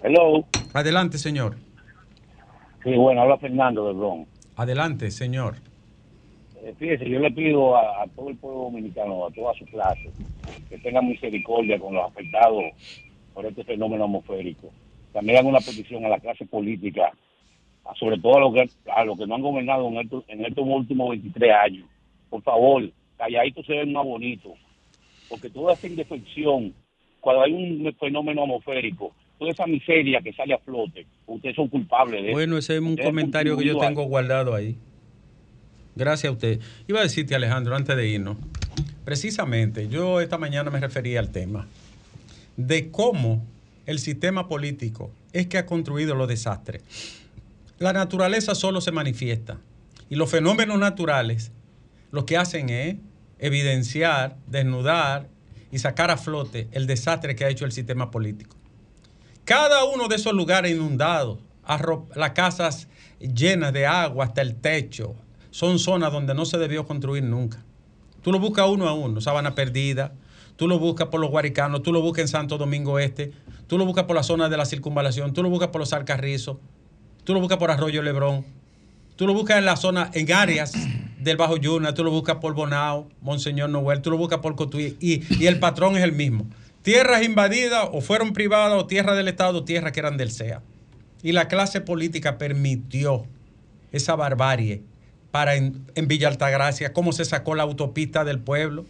Hello. Adelante, señor. Sí, bueno, habla Fernando de Bron. Adelante, señor. Eh, fíjese, yo le pido a, todo el pueblo dominicano, a toda su clase, que tengan misericordia con los afectados por este fenómeno atmosférico. También hagan una petición a la clase política, sobre todo a los que, a lo que no han gobernado en estos, en estos últimos 23 años. Por favor, calladitos se ven más bonitos, porque toda esta indefección, cuando hay un fenómeno atmosférico, toda esa miseria que sale a flote, ustedes son culpables de bueno, eso. Bueno, ese es un comentario que yo tengo guardado ahí. Gracias a usted. Iba a decirte, Alejandro, antes de irnos, precisamente, yo esta mañana me refería al tema de cómo el sistema político es que ha construido los desastres. La naturaleza solo se manifiesta y los fenómenos naturales lo que hacen es evidenciar, desnudar y sacar a flote el desastre que ha hecho el sistema político. Cada uno de esos lugares inundados las casas llenas de agua hasta el techo. Son zonas donde no se debió construir nunca. Tú lo buscas uno a uno, Sabana Perdida, tú lo buscas por los Guaricanos, tú lo buscas en Santo Domingo Este, tú lo buscas por la zona de la circunvalación, tú lo buscas por los Alcarrizos, tú lo buscas por Arroyo Lebrón, tú lo buscas en la zona, en áreas del Bajo Yuna, tú lo buscas por Bonao, Monseñor Noel, tú lo buscas por Cotuí, y, y el patrón es el mismo. Tierras invadidas o fueron privadas o tierras del Estado, tierras que eran del SEA. Y la clase política permitió esa barbarie para en, Altagracia, cómo se sacó la autopista del pueblo,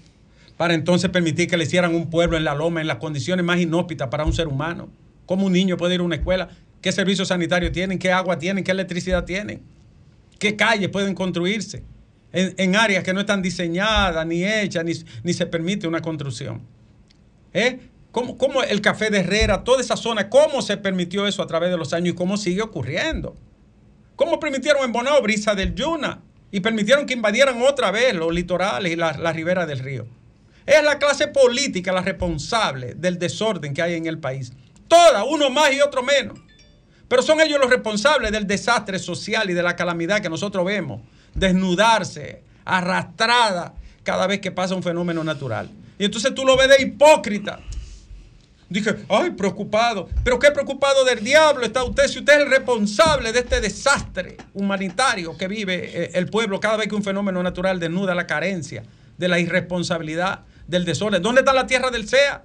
para entonces permitir que le hicieran un pueblo en la loma en las condiciones más inhóspitas para un ser humano. ¿Cómo un niño puede ir a una escuela? ¿Qué servicios sanitarios tienen? ¿Qué agua tienen? ¿Qué electricidad tienen? ¿Qué calles pueden construirse? En, áreas que no están diseñadas, ni hechas, ni, ni se permite una construcción. ¿Eh? ¿Cómo, el café de Herrera, toda esa zona, cómo se permitió eso a través de los años y cómo sigue ocurriendo? ¿Cómo permitieron en Bonao brisa del Yuna y permitieron que invadieran otra vez los litorales y la, la ribera del río? Es la clase política la responsable del desorden que hay en el país. Toda, uno más y otro menos. Pero son ellos los responsables del desastre social y de la calamidad que nosotros vemos desnudarse, arrastrada cada vez que pasa un fenómeno natural. Y entonces tú lo ves de hipócrita Dije, ay, preocupado. Pero qué preocupado del diablo está usted si usted es el responsable de este desastre humanitario que vive eh, el pueblo cada vez que un fenómeno natural desnuda la carencia, de la irresponsabilidad, del desorden. ¿Dónde está la tierra del SEA?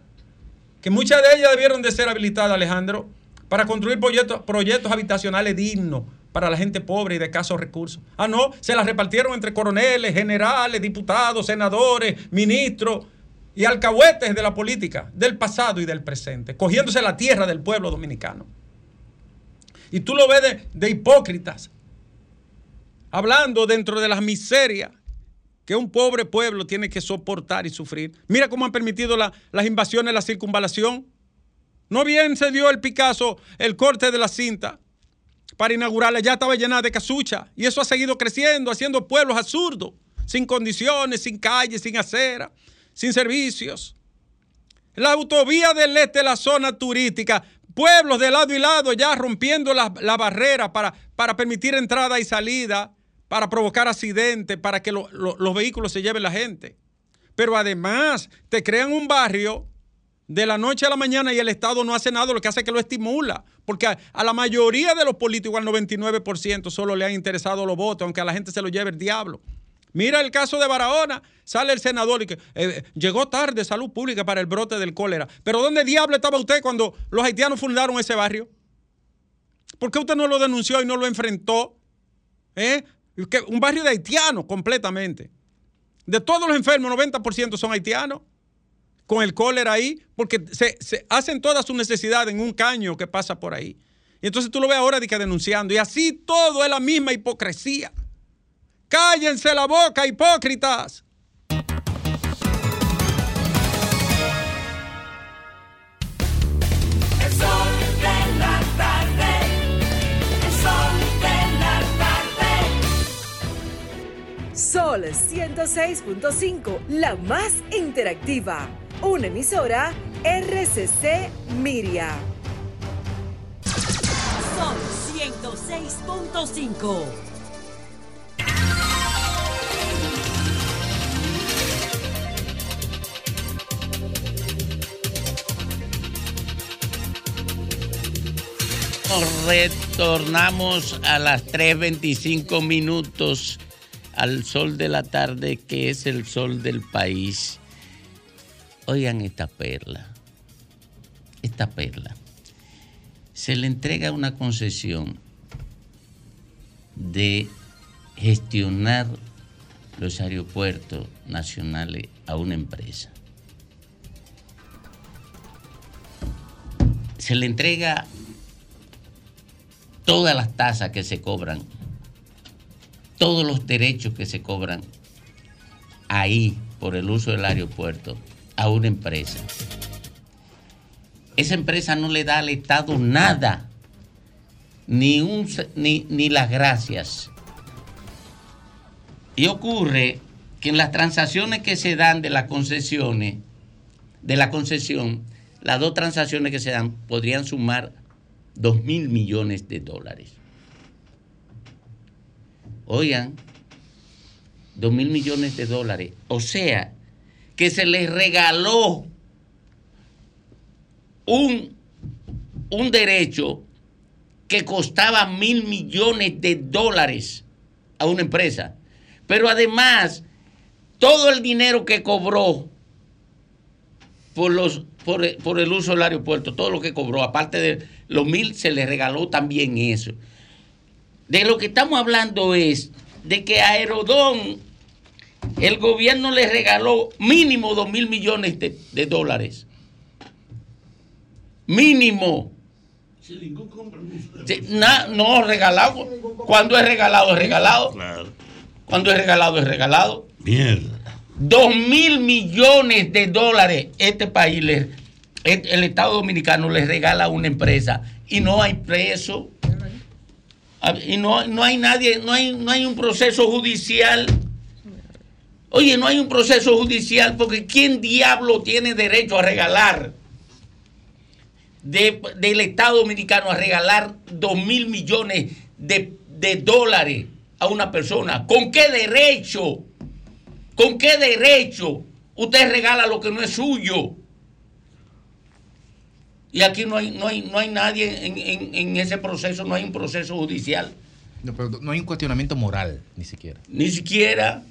Que muchas de ellas debieron de ser habilitadas, Alejandro, para construir proyectos, proyectos habitacionales dignos para la gente pobre y de escasos recursos. Ah, no, se las repartieron entre coroneles, generales, diputados, senadores, ministros y alcahuetes de la política del pasado y del presente, cogiéndose la tierra del pueblo dominicano. Y tú lo ves de, hipócritas, hablando dentro de las miserias que un pobre pueblo tiene que soportar y sufrir. Mira cómo han permitido las invasiones, la circunvalación. No bien se dio el Picasso el corte de la cinta para inaugurarla, ya estaba llena de casucha. Y eso ha seguido creciendo, haciendo pueblos absurdos, sin condiciones, sin calles, sin acera sin servicios. La autovía del este, la zona turística, pueblos de lado y lado ya rompiendo la, barrera para, para, permitir entrada y salida, para provocar accidentes, para que los vehículos se lleven la gente. Pero además te crean un barrio de la noche a la mañana y el Estado no hace nada, lo que hace es que lo estimula. Porque a, a, la mayoría de los políticos, al 99%, solo le han interesado los votos, aunque a la gente se lo lleve el diablo. Mira el caso de Barahona, sale el senador y que eh, llegó tarde salud pública para el brote del cólera. Pero ¿dónde diablo estaba usted cuando los haitianos fundaron ese barrio? ¿Por qué usted no lo denunció y no lo enfrentó? ¿Eh? Un barrio de haitianos completamente. De todos los enfermos, 90% son haitianos. Con el cólera ahí, porque se, hacen todas sus necesidades en un caño que pasa por ahí. Y entonces tú lo ves ahora de que denunciando. Y así todo es la misma hipocresía. Cállense la boca, hipócritas. El sol de la tarde. El sol de la tarde. Sol 106.5, la más interactiva. Una emisora RCC Miria. Sol 106.5. Retornamos a las 3.25 minutos al sol de la tarde, que es el sol del país. Oigan esta perla, esta perla. Se le entrega una concesión de gestionar los aeropuertos nacionales a una empresa. Se le entrega todas las tasas que se cobran, todos los derechos que se cobran ahí por el uso del aeropuerto a una empresa. Esa empresa no le da al Estado nada, ni, un, ni, ni las gracias. Y ocurre que en las transacciones que se dan de las concesiones, de la concesión, las dos transacciones que se dan podrían sumar 2 mil millones de dólares. Oigan, 2 mil millones de dólares. O sea, que se les regaló un, un derecho que costaba mil millones de dólares a una empresa. Pero además, todo el dinero que cobró por, los, por, por el uso del aeropuerto, todo lo que cobró, aparte de los mil, se le regaló también eso. De lo que estamos hablando es de que a Aerodón el gobierno le regaló mínimo dos mil millones de, de dólares. Mínimo. Sí, na- no, regalado. Cuando es regalado, es regalado. Cuando es regalado, es regalado. Mierda. Dos mil millones de dólares este país, le- el, Estado Dominicano le regala a una empresa y no hay preso. A- Y no, no hay nadie, no hay, no hay un proceso judicial. Oye, no hay un proceso judicial porque ¿quién diablo tiene derecho a regalar de- del Estado Dominicano a regalar dos mil millones de, de dólares a una persona? ¿Con qué derecho? ¿Con qué derecho usted regala lo que no es suyo? Y aquí no hay, no hay, no hay nadie en, en- en ese proceso, no hay un proceso judicial. No, pero no hay un cuestionamiento moral, ni siquiera. Ni siquiera.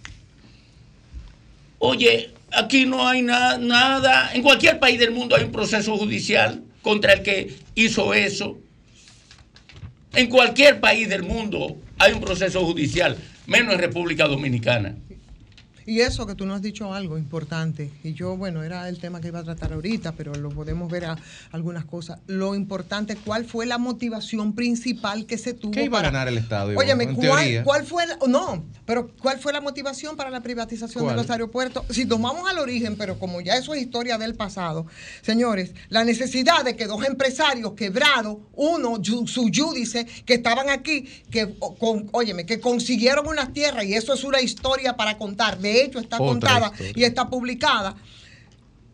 Oye, aquí no hay na- nada. En cualquier país del mundo hay un proceso judicial contra el que hizo eso. En cualquier país del mundo hay un proceso judicial, menos en República Dominicana. Y eso que tú nos has dicho algo importante, y yo, bueno, era el tema que iba a tratar ahorita, pero lo podemos ver a algunas cosas. Lo importante, ¿cuál fue la motivación principal que se tuvo? ¿Qué iba a para- ganar el Estado? Óyeme, En ¿cuál, teoría. cuál fue la, no, pero cuál fue la motivación para la privatización ¿Cuál? de los aeropuertos? Si tomamos al origen, pero como ya eso es historia del pasado, señores, la necesidad de que dos empresarios quebrados, uno su judice, que estaban aquí, que con, óyeme, que consiguieron unas tierras y eso es una historia para contar. De hecho, está Otra contada historia. y está publicada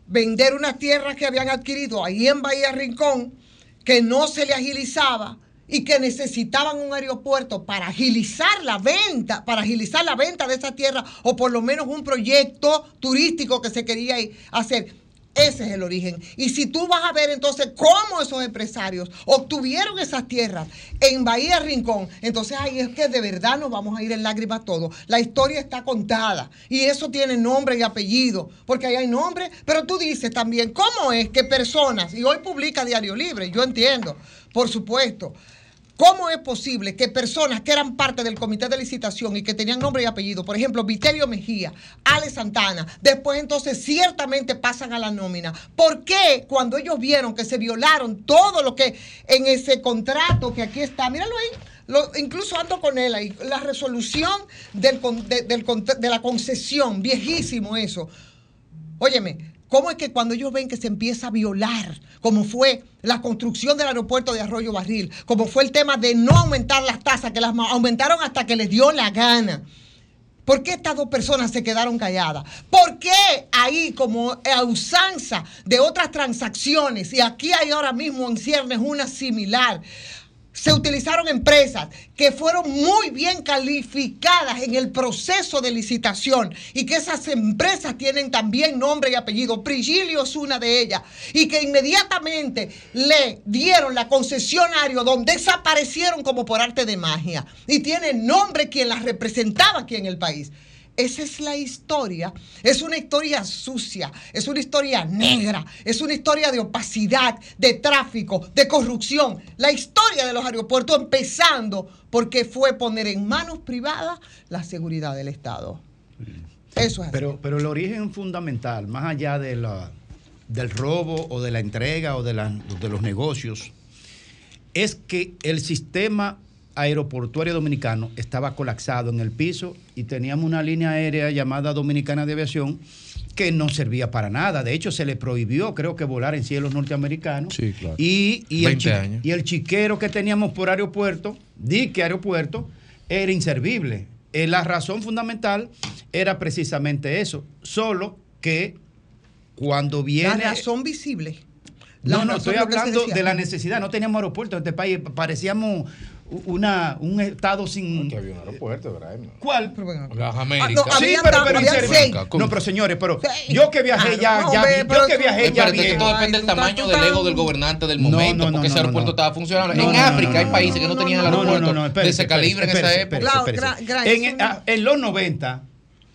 vender unas tierras que habían adquirido ahí en Bahía Rincón, que no se le agilizaba y que necesitaban un aeropuerto para agilizar la venta, para agilizar la venta de esa tierra o por lo menos un proyecto turístico que se quería hacer. Ese es el origen. Y si tú vas a ver entonces cómo esos empresarios obtuvieron esas tierras en Bahía Rincón, entonces ahí es que de verdad nos vamos a ir en lágrimas todos. La historia está contada y eso tiene nombre y apellido, porque ahí hay nombre, pero tú dices también, ¿cómo es que personas, y hoy publica Diario Libre, yo entiendo, por supuesto, ¿Cómo es posible que personas que eran parte del comité de licitación y que tenían nombre y apellido, por ejemplo, Vitelio Mejía, Ale Santana, después entonces ciertamente pasan a la nómina? ¿Por qué cuando ellos vieron que se violaron todo lo que en ese contrato que aquí está, míralo ahí, incluso ando con él ahí, la resolución del de, del de la concesión, viejísimo eso. Óyeme, ¿cómo es que cuando ellos ven que se empieza a violar, como fue la construcción del aeropuerto de Arroyo Barril, como fue el tema de no aumentar las tasas, que las aumentaron hasta que les dio la gana? ¿Por qué estas dos personas se quedaron calladas? ¿Por qué ahí, como a usanza de otras transacciones, y aquí hay ahora mismo en ciernes una similar, se utilizaron empresas que fueron muy bien calificadas en el proceso de licitación y que esas empresas tienen también nombre y apellido. Prigilio es una de ellas y que inmediatamente le dieron la concesionario donde desaparecieron como por arte de magia y tiene nombre quien las representaba aquí en el país. Esa es la historia. Es una historia sucia, es una historia negra, es una historia de opacidad, de tráfico, de corrupción. La historia de los aeropuertos empezando porque fue poner en manos privadas la seguridad del Estado. Eso es. así. Pero, pero el origen fundamental, más allá de la, del robo o de la entrega o de, la- de los negocios, es que el sistema aeroportuario dominicano estaba colapsado en el piso y teníamos una línea aérea llamada Dominicana de Aviación que no servía para nada. De hecho, se le prohibió, creo que, volar en cielos norteamericanos. Sí, claro. Y, y el 20 chi- años. y el chiquero que teníamos por aeropuerto, dique aeropuerto, era inservible. Eh, la razón fundamental era precisamente eso. Solo que cuando viene. La razón visible. No, no, estoy hablando de la necesidad. No teníamos aeropuerto en este país. Parecíamos una, un estado sin. había un aeropuerto, ¿Cuál? Las Ah, Américas. no, sí, pero, pero en serio. No, pero señores, pero yo que viajé ya, no, ya vi, yo que viajé ya Espérate, que todo depende del tamaño del ego del gobernante del momento, no, no, porque ese aeropuerto no. estaba funcionando. No, en no, África no, hay no, países que no tenían no, no, aeropuerto no, no, de espérese, ese calibre en espérese, esa época. ah, en los 90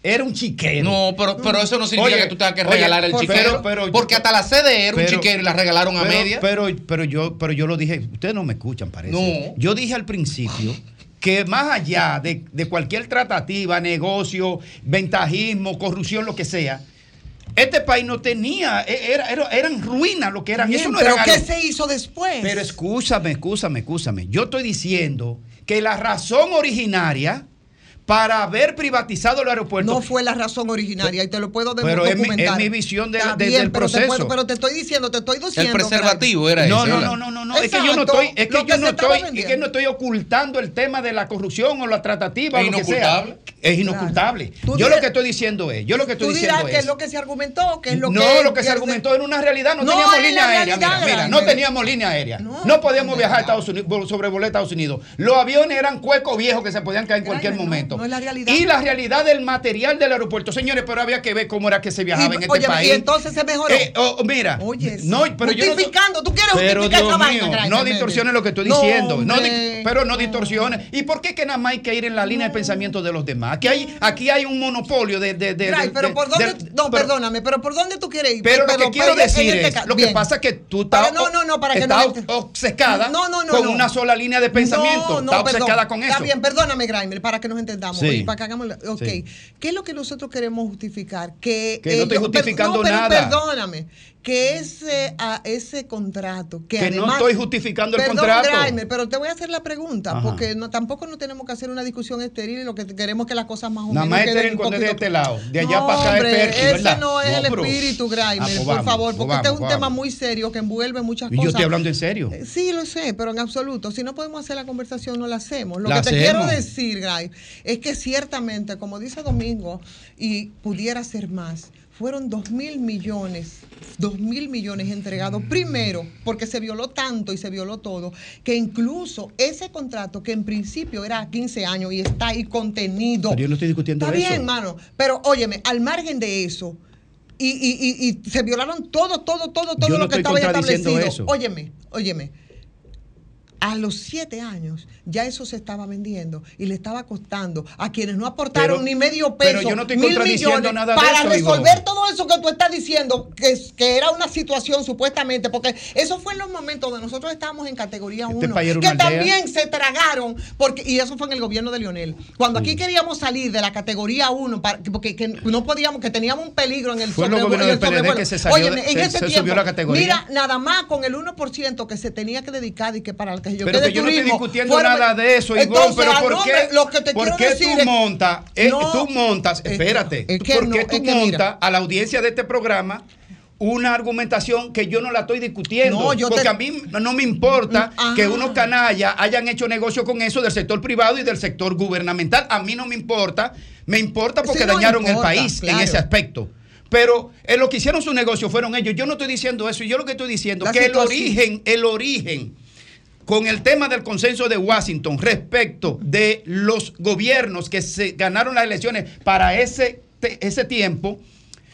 era un chiquero. No, pero, pero eso no significa Oye, que tú tengas que oye, regalar el chiquero. pero- pero- porque hasta la sede era un chiquero y la regalaron a pero, media. Pero, pero yo, pero yo lo dije, ustedes no me escuchan, parece. No. Yo dije al principio que más allá de, de cualquier tratativa, negocio, ventajismo, corrupción, lo que sea, este país no tenía, e- era, era- eran ruinas lo que eran. Bien, Eso no pero era ¿qué se hizo después? Pero escúchame, escúchame, escúchame. Yo estoy diciendo que la razón originaria para haber privatizado el aeropuerto no fue la razón originaria y te lo puedo de- Pero es mi- documentar. es mi visión de- Está de- bien, del pero te proceso. puedo- pero te estoy diciendo, te estoy diciendo. preservativo Craig. era no, ese, no, no, no, no, no, es que yo no estoy, es que yo no estoy, es que no estoy ocultando el tema de la corrupción o la tratativa, Es lo que sea. Es inocultable. Yo dirás- lo que estoy diciendo es, yo lo que estoy Tú diciendo dirás que es lo que se argumentó, que es lo no, que. lo que se argumentó era una realidad. No, No, teníamos línea aérea. Mira, mira, no teníamos línea aérea. No, podíamos viajar a Estados Unidos, sobrevolar Estados Unidos. Los aviones eran cuecos viejos que se podían caer en cualquier momento. No es la realidad. Y la realidad del material del aeropuerto, señores, pero había que ver cómo era que se viajaba Y, en este país. y entonces se mejoró. Eh, oh, mira, Oye, no, pero yo no- justificando, tú quieres pero justificar Dios esa mío, vaina, no distorsiones lo que estoy diciendo. No, di- pero no distorsiones. ¿Y por qué que nada más hay que ir en la línea de pensamiento de los demás? Aquí hay, aquí hay un monopolio de. de, de- Gray, de- pero por dónde, de- no, pero- perdóname, pero por dónde tú quieres ir. Pero lo que quiero decir este es, lo que pasa es que tú estás, no, no, no, para que estás no me- obcecada con una sola línea de pensamiento. No, no, estás perdón. obcecada con eso. Está bien, perdóname, Grimer, para que nos entendamos. Sí. Oye, para que hagamos. la- Ok. Sí. ¿Qué es lo que nosotros queremos justificar? Que, Que no estoy justificando no, pero nada. Perdóname. Que ese, a ese contrato. Que, Que no además, estoy justificando el Perdón, contrato. Pero te voy a hacer la pregunta, Ajá. porque no, tampoco no tenemos que hacer una discusión estéril y lo que queremos es que las cosas más o Nada menos. más estéril cuando es de este lado. De allá No, para acá hombre, perky, Ese ¿verdad? no es el espíritu, Ah, pues por favor, pues porque este es un tema vamos. muy serio que envuelve muchas Y cosas. yo estoy hablando en serio. Eh, Sí, lo sé, pero en absoluto. Si no podemos hacer la conversación, no la hacemos. Lo La que te hacemos. quiero decir, Gray, es que ciertamente, como dice Domingo, y pudiera ser más, fueron dos mil millones, dos mil millones entregados primero, porque se violó tanto y se violó todo, que incluso ese contrato que en principio era a 15 años y está ahí contenido. Pero yo no estoy discutiendo Está eso. bien, mano, pero óyeme, al margen de eso, y, y- y- y se violaron todo, todo, todo, todo Yo no lo que estaba establecido. eso. Óyeme, óyeme. A los siete años ya eso se estaba vendiendo y le estaba costando a quienes no aportaron Pero- ni medio peso, pero yo no estoy mil millones nada para eso, resolver todo eso que tú estás diciendo, que, que era una situación supuestamente, porque eso fue en los momentos donde nosotros estábamos en categoría 1, Este que también se tragaron, porque y eso fue en el gobierno de Lionel. Cuando aquí queríamos salir de la categoría 1, para, porque que no podíamos, que teníamos un peligro en el Fue en el PLD sobrevuelo. que se salió Óyeme, en se- ese se tiempo, subió la categoría. Mira, nada más con el 1% que se tenía que dedicar y que para el que yo Pero que yo no estoy discutiendo fuera- nada de eso, Entonces, pero ¿por qué, lo que te por qué tú es- montas, eh, No, tú montas, es- espérate, es que ¿por qué tú es montas a la audiencia de este programa una argumentación que yo no la estoy discutiendo? No, yo porque te- a mí no me importa Ah. que unos canallas hayan hecho negocio con eso del sector privado y del sector gubernamental. A mí no me importa, me importa porque Sí, no dañaron el país en ese aspecto. Pero en lo que hicieron su negocio fueron ellos. Yo no estoy diciendo eso. Yo lo que estoy diciendo La que el origen, el origen con el tema del consenso de Washington respecto de los gobiernos que se ganaron las elecciones para ese, ese tiempo,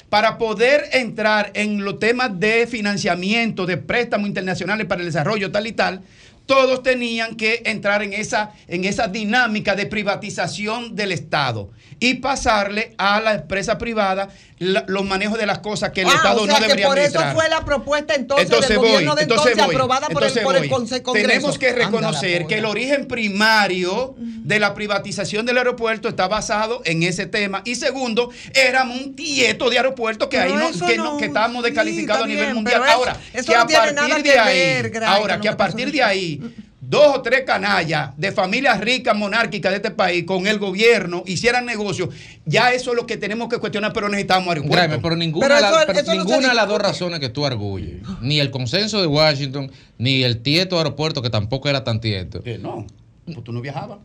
para poder entrar en los temas de financiamiento, de préstamos internacionales para el desarrollo, tal y tal, todos tenían que entrar en esa, en esa dinámica de privatización del Estado y pasarle a la empresa privada la- los manejos de las cosas que el Ah, Estado o sea no que debería por eso fue la propuesta entonces, Entonces del voy, gobierno de entonces, aprobada por el, por el voy. Conse- Congreso. Tenemos que Anda reconocer que el origen primario de la privatización del aeropuerto está basado en ese tema. Y segundo, éramos un tieto de aeropuerto que Pero ahí no, que, no- no- que estábamos sí, descalificados está a nivel mundial. eso- ahora, eso que no a tiene partir nada de que ahí, ver, ahora que a que partir de ahí dos o tres canallas de familias ricas monárquicas de este país con el gobierno hicieran negocios, ya eso es lo que tenemos que cuestionar, pero necesitamos aeropuertos. Pero ninguna, Pero la- pero no de las dos razones que tú arguyes, ni el consenso de Washington, ni el tieto aeropuerto, que tampoco era tan tieto, Que no, pues tú no viajabas.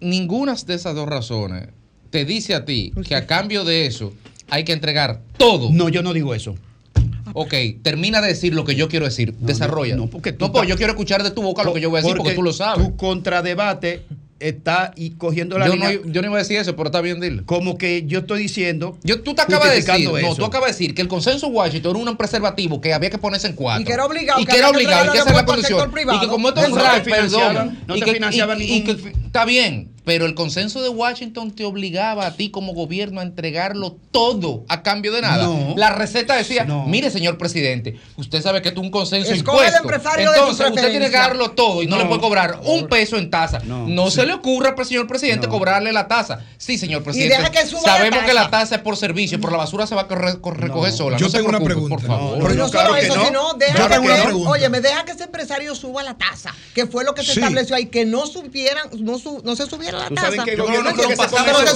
ninguna de esas dos razones te dice a ti que a cambio de eso hay que entregar todo. No, yo no digo eso. Ok, termina de decir lo que yo quiero decir. Desarrolla. No, porque no, pues yo quiero escuchar de tu boca lo que yo voy a decir porque, tú lo sabes. Tu contradebate está y cogiendo la yo línea. No, yo no iba a decir eso, pero está bien, dile. Como que yo estoy diciendo. Yo, tú te acabas de decir. No, tú acabas de decir que el consenso Washington era un preservativo que había que ponerse en cuatro. Y que era obligado. Y que, era obligado. Y que esa es la condición. Y que como esto es un perdón. No te financiaba ningún. Está bien pero el consenso de Washington te obligaba a ti como gobierno a entregarlo todo a cambio de nada. La receta decía, mire señor presidente, usted sabe que esto es un consenso impuesto. Entonces usted tiene que darlo todo y no, le puede cobrar un peso en tasa. No, se le ocurra, señor presidente, cobrarle la tasa. Sí, señor presidente. sabemos que la tasa es por servicio, pero la basura se va a recoger sola. Yo tengo una pregunta. Por favor. Pero no solo eso, sino deja que, oye, me deja que ese empresario suba la tasa, que fue lo que se estableció ahí, que no subieran, no, no se subiera la ¿Tú tasa. El gobierno no, no, que se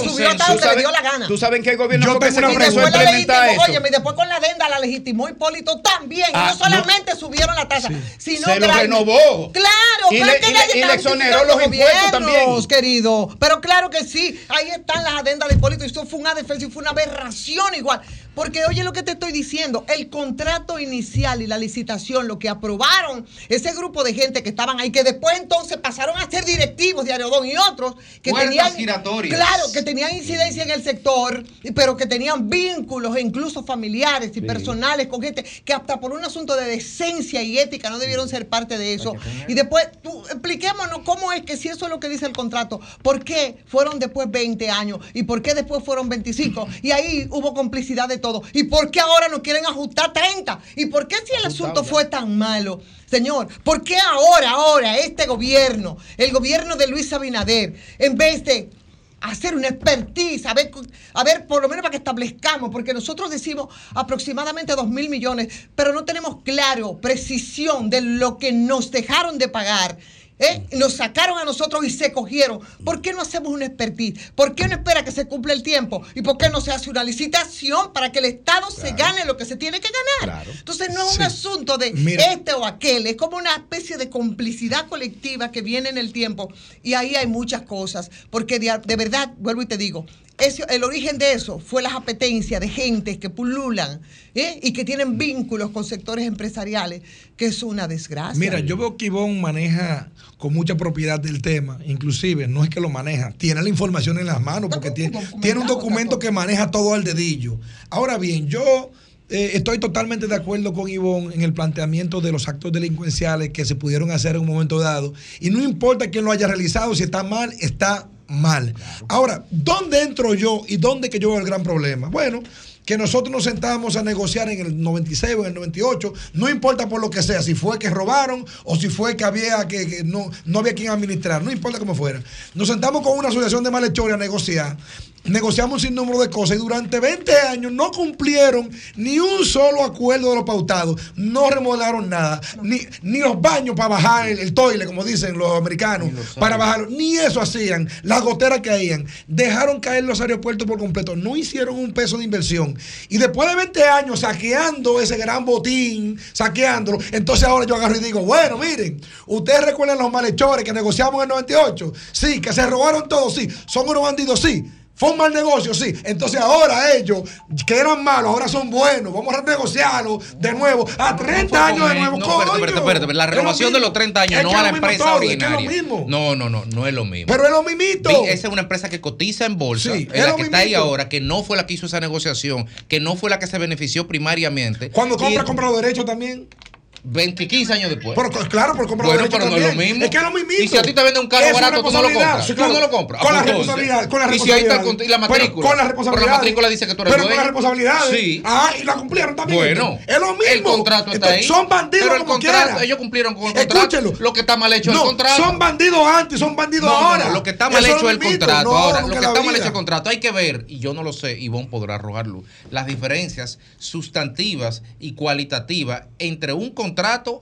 subió la tasa, le dio la gana. Tú sabes que el gobierno Yo tengo una pregunta. implementa eso. Oye, y después con la adenda la legitimó Hipólito también. Ah, no solamente subieron la tasa, sino se lo renovó. Claro, y le, y le, y le exoneró los impuestos también. querido. Pero claro que sí, ahí están las adendas de Hipólito. Y eso fue una defensa y fue una aberración igual. Porque oye lo que te estoy diciendo, el contrato inicial y la licitación, lo que aprobaron ese grupo de gente que estaban ahí, que después entonces pasaron a ser directivos de Aerodón y otros que tenían claro, que tenían incidencia en el sector, pero que tenían vínculos incluso familiares y personales con gente que hasta por un asunto de decencia y ética no debieron ser parte de eso. Y después, tú, expliquémonos cómo es que si eso es lo que dice el contrato, ¿por qué fueron después 20 años y por qué después fueron 25? Y ahí hubo complicidad de todo. ¿Y por qué ahora no quieren ajustar 30? ¿Y por qué si el asunto fue tan malo? Señor, ¿por qué ahora, ahora, este gobierno, el gobierno de Luis Abinader, en vez de hacer una expertise, a ver, a ver, por lo menos para que establezcamos, porque nosotros decimos aproximadamente 2 mil millones, pero no tenemos claro, precisión de lo que nos dejaron de pagar ¿Eh? Nos sacaron a nosotros y se cogieron. ¿Por qué no hacemos una expertise? ¿Por qué no espera que se cumpla el tiempo? ¿Y por qué no se hace una licitación para que el Estado se gane lo que se tiene que ganar? Entonces no es un asunto de este o aquel, es como una especie de complicidad colectiva que viene en el tiempo. Y ahí hay muchas cosas. Porque de verdad, vuelvo y te digo, el origen de eso fue las apetencias de gente que pululan ¿eh? y que tienen vínculos con sectores empresariales, que es una desgracia. Mira, yo veo que Ivonne maneja con mucha propiedad del tema, inclusive no es que lo maneja, tiene la información en las manos porque tiene, tiene un documento que maneja todo al dedillo. Ahora bien, yo... Eh, estoy totalmente de acuerdo con Ivonne en el planteamiento de los actos delincuenciales que se pudieron hacer en un momento dado. Y no importa quién lo haya realizado, si está mal, está mal. Ahora, ¿dónde entro yo y dónde que yo veo el gran problema? Bueno, que nosotros nos sentábamos a negociar en el 96 o en el 98, no importa por lo que sea, si fue que robaron o si fue que había que, no, no había quien administrar, no importa cómo fuera. Nos sentamos con una asociación de malhechores a negociar negociamos un número de cosas y durante 20 años no cumplieron ni un solo acuerdo de los pautados, no remodelaron nada, ni, ni los baños para bajar el, el toile, como dicen los americanos, para bajarlo, ni eso hacían, las goteras caían, dejaron caer los aeropuertos por completo, no hicieron un peso de inversión. Y después de 20 años saqueando ese gran botín, saqueándolo, entonces ahora yo agarro y digo, bueno, miren, ustedes recuerdan los malhechores que negociamos en el 98, sí, que se robaron todo, sí, son unos bandidos, sí fue un mal negocio, sí. Entonces ahora ellos, que eran malos, ahora son buenos. Vamos a renegociarlo de nuevo. A 30 años de nuevo. No, espérate, espérate, espérate, La renovación de los 30 años, no a la empresa ordinaria. No, no, no, no es lo mismo. Pero es lo mismito. Esa es una empresa que cotiza en bolsa, es la que está ahí ahora, que no fue la que hizo esa negociación, que no fue la que se benefició primariamente. Cuando compra, compra los derechos también. 20, 15 años después. Pero, claro, por comprar Bueno, pero no es lo mismo. Es que es lo mismo. Y si a ti te venden un carro barato, tú no lo compras. Sí, claro. Tú no lo compras. Con la responsabilidad. Con la responsabilidad. Y si ahí está la matrícula. con la responsabilidad. Pero la matrícula dice que tú eres Pero con la responsabilidad. Sí. Ah, y la cumplieron también. Bueno. Es lo mismo. El contrato está ahí. Son bandidos Pero el como contrato, quiera. ellos cumplieron con el contrato. Escúchelo. Lo que está mal hecho es No, el contrato. son bandidos antes, son bandidos No, ahora. lo que está mal hecho es el contrato. Ahora, lo que está mal hecho es el contrato. Hay que ver, y yo no lo sé, Ivonne podrá arrojar luz, las diferencias sustantivas y cualitativas entre un contrato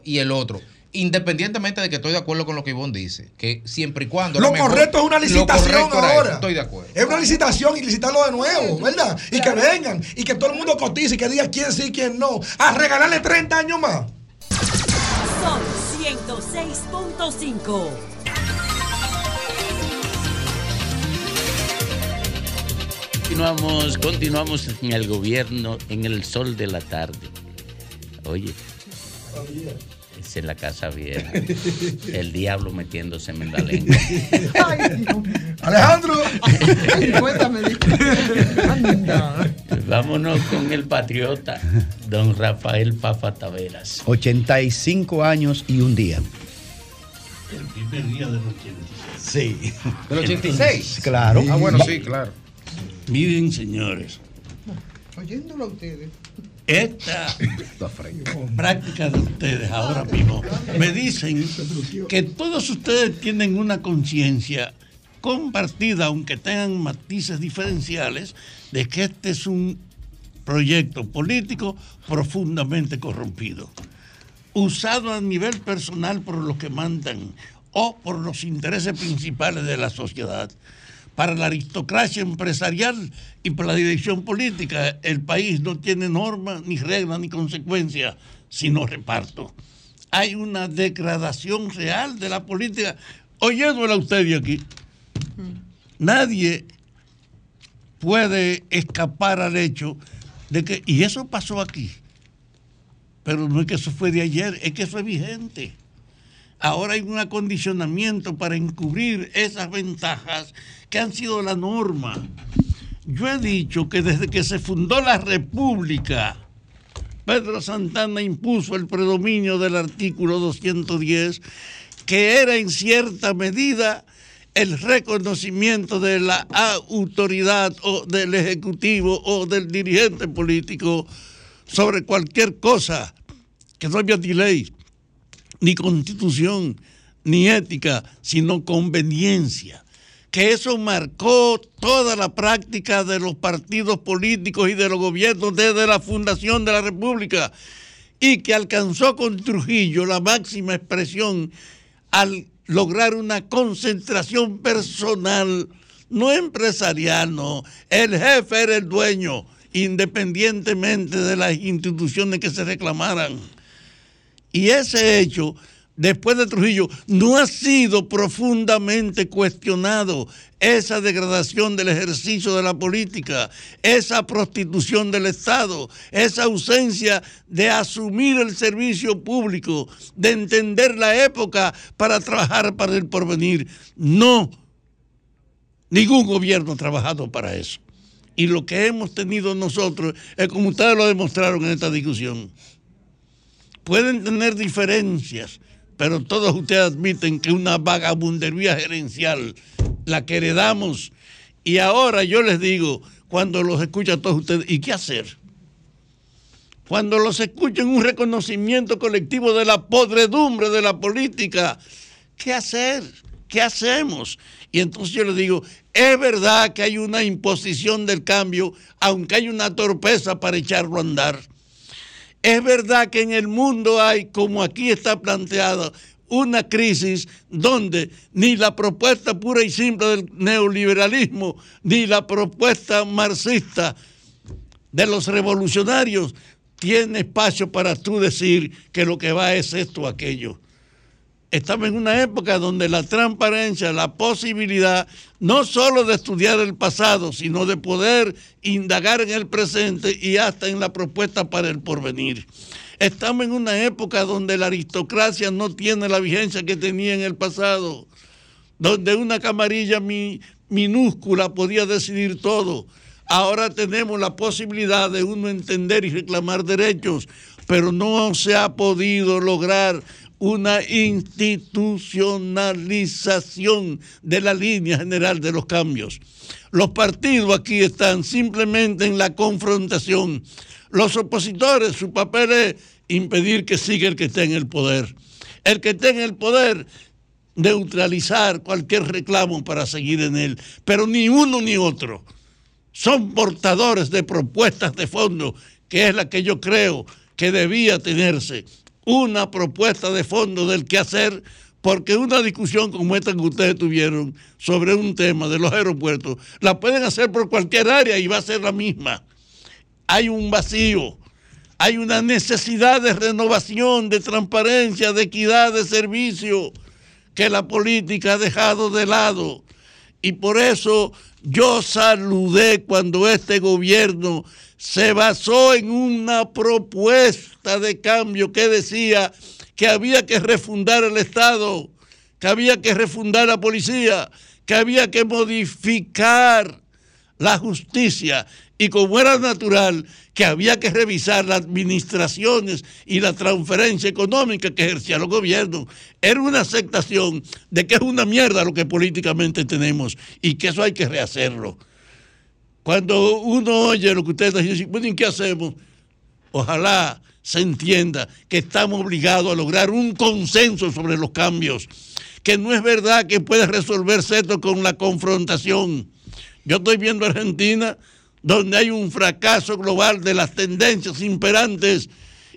y el otro. Independientemente de que estoy de acuerdo con lo que Ivonne dice, que siempre y cuando. Lo mejor- correcto es una licitación ahora. Estoy de acuerdo. Es una licitación y licitarlo de nuevo, ¿verdad? Y que vengan y que todo el mundo cotice y que diga quién sí y quién no. A regalarle 30 años más. Sol 106.5. Continuamos, continuamos en el gobierno en el sol de la tarde. Oye, es en la casa vieja. El diablo metiéndose en la lengua. Alejandro. Cuéntame. Vámonos con el patriota, don Rafael Papa Taveras. 85 años y un día. El primer día del 86. Sí. ¿Del 86? Claro. Ah, bueno, sí, claro. Miren, señores, Oyéndolo a ustedes. Esta práctica de ustedes ahora mismo. Me dicen que todos ustedes tienen una conciencia compartida, aunque tengan matices diferenciales, de que este es un proyecto político profundamente corrompido, usado a nivel personal por los que mandan o por los intereses principales de la sociedad. Para la aristocracia empresarial y para la dirección política, el país no tiene norma, ni regla, ni consecuencia, sino reparto. Hay una degradación real de la política. Oyéndola a usted de aquí, nadie puede escapar al hecho de que, y eso pasó aquí, pero no es que eso fue de ayer, es que eso es vigente. Ahora hay un acondicionamiento para encubrir esas ventajas que han sido la norma. Yo he dicho que desde que se fundó la República, Pedro Santana impuso el predominio del artículo 210, que era en cierta medida el reconocimiento de la autoridad o del ejecutivo o del dirigente político sobre cualquier cosa que no había ley, ni constitución, ni ética, sino conveniencia. Que eso marcó toda la práctica de los partidos políticos y de los gobiernos desde la fundación de la República y que alcanzó con Trujillo la máxima expresión al lograr una concentración personal, no empresarial, no. El jefe era el dueño, independientemente de las instituciones que se reclamaran. Y ese hecho, después de Trujillo, no ha sido profundamente cuestionado. Esa degradación del ejercicio de la política, esa prostitución del Estado, esa ausencia de asumir el servicio público, de entender la época para trabajar para el porvenir. No, ningún gobierno ha trabajado para eso. Y lo que hemos tenido nosotros es como ustedes lo demostraron en esta discusión pueden tener diferencias, pero todos ustedes admiten que una vagabundería gerencial, la que heredamos, y ahora yo les digo, cuando los escucho a todos ustedes, ¿y qué hacer? Cuando los escucho en un reconocimiento colectivo de la podredumbre de la política, ¿qué hacer? ¿Qué hacemos? Y entonces yo les digo, es verdad que hay una imposición del cambio, aunque hay una torpeza para echarlo a andar. Es verdad que en el mundo hay, como aquí está planteada, una crisis donde ni la propuesta pura y simple del neoliberalismo, ni la propuesta marxista de los revolucionarios tiene espacio para tú decir que lo que va es esto o aquello. Estamos en una época donde la transparencia, la posibilidad no solo de estudiar el pasado, sino de poder indagar en el presente y hasta en la propuesta para el porvenir. Estamos en una época donde la aristocracia no tiene la vigencia que tenía en el pasado, donde una camarilla mi- minúscula podía decidir todo. Ahora tenemos la posibilidad de uno entender y reclamar derechos, pero no se ha podido lograr una institucionalización de la línea general de los cambios. Los partidos aquí están simplemente en la confrontación. Los opositores, su papel es impedir que siga el que esté en el poder. El que esté en el poder, neutralizar cualquier reclamo para seguir en él. Pero ni uno ni otro son portadores de propuestas de fondo, que es la que yo creo que debía tenerse. Una propuesta de fondo del qué hacer, porque una discusión como esta que ustedes tuvieron sobre un tema de los aeropuertos, la pueden hacer por cualquier área y va a ser la misma. Hay un vacío, hay una necesidad de renovación, de transparencia, de equidad de servicio que la política ha dejado de lado. Y por eso Yo saludé cuando este gobierno se basó en una propuesta de cambio que decía que había que refundar el Estado, que había que refundar la policía, que había que modificar la justicia y como era natural que había que revisar las administraciones y la transferencia económica que ejercían los gobiernos. Era una aceptación de que es una mierda lo que políticamente tenemos y que eso hay que rehacerlo. Cuando uno oye lo que ustedes dicen, bueno, ¿y qué hacemos? Ojalá se entienda que estamos obligados a lograr un consenso sobre los cambios, que no es verdad que puede resolverse esto con la confrontación. Yo estoy viendo Argentina donde hay un fracaso global de las tendencias imperantes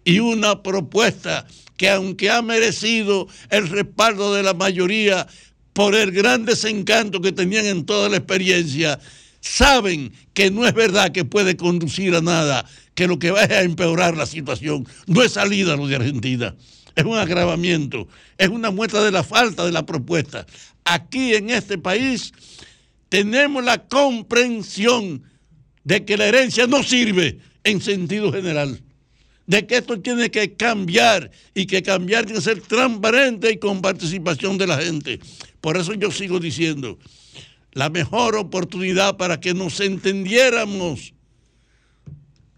y una propuesta que aunque ha merecido el respaldo de la mayoría por el gran desencanto que tenían en toda la experiencia, saben que no es verdad que puede conducir a nada, que lo que va a empeorar la situación. No es salida lo de Argentina, es un agravamiento, es una muestra de la falta de la propuesta. Aquí en este país tenemos la comprensión de que la herencia no sirve en sentido general, de que esto tiene que cambiar y que cambiar tiene que ser transparente y con participación de la gente. Por eso yo sigo diciendo, la mejor oportunidad para que nos entendiéramos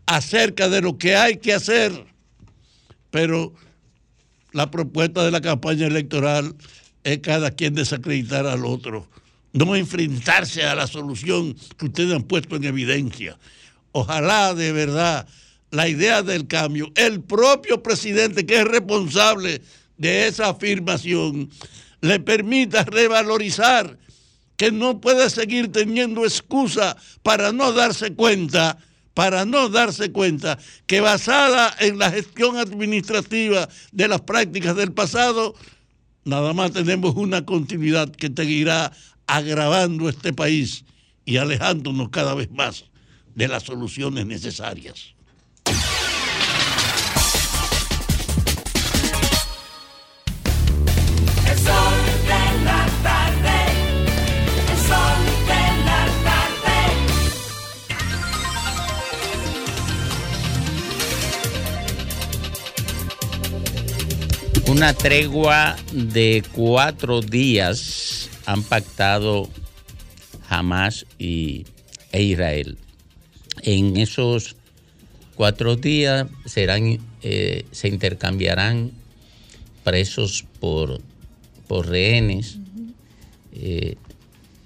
acerca de lo que hay que hacer, pero la propuesta de la campaña electoral es cada quien desacreditar al otro no enfrentarse a la solución que ustedes han puesto en evidencia. Ojalá de verdad la idea del cambio, el propio presidente que es responsable de esa afirmación, le permita revalorizar que no puede seguir teniendo excusa para no darse cuenta, para no darse cuenta que basada en la gestión administrativa de las prácticas del pasado, nada más tenemos una continuidad que seguirá agravando este país y alejándonos cada vez más de las soluciones necesarias. Una tregua de cuatro días han pactado Hamas y, e Israel. En esos cuatro días serán, eh, se intercambiarán presos por, por rehenes. Eh,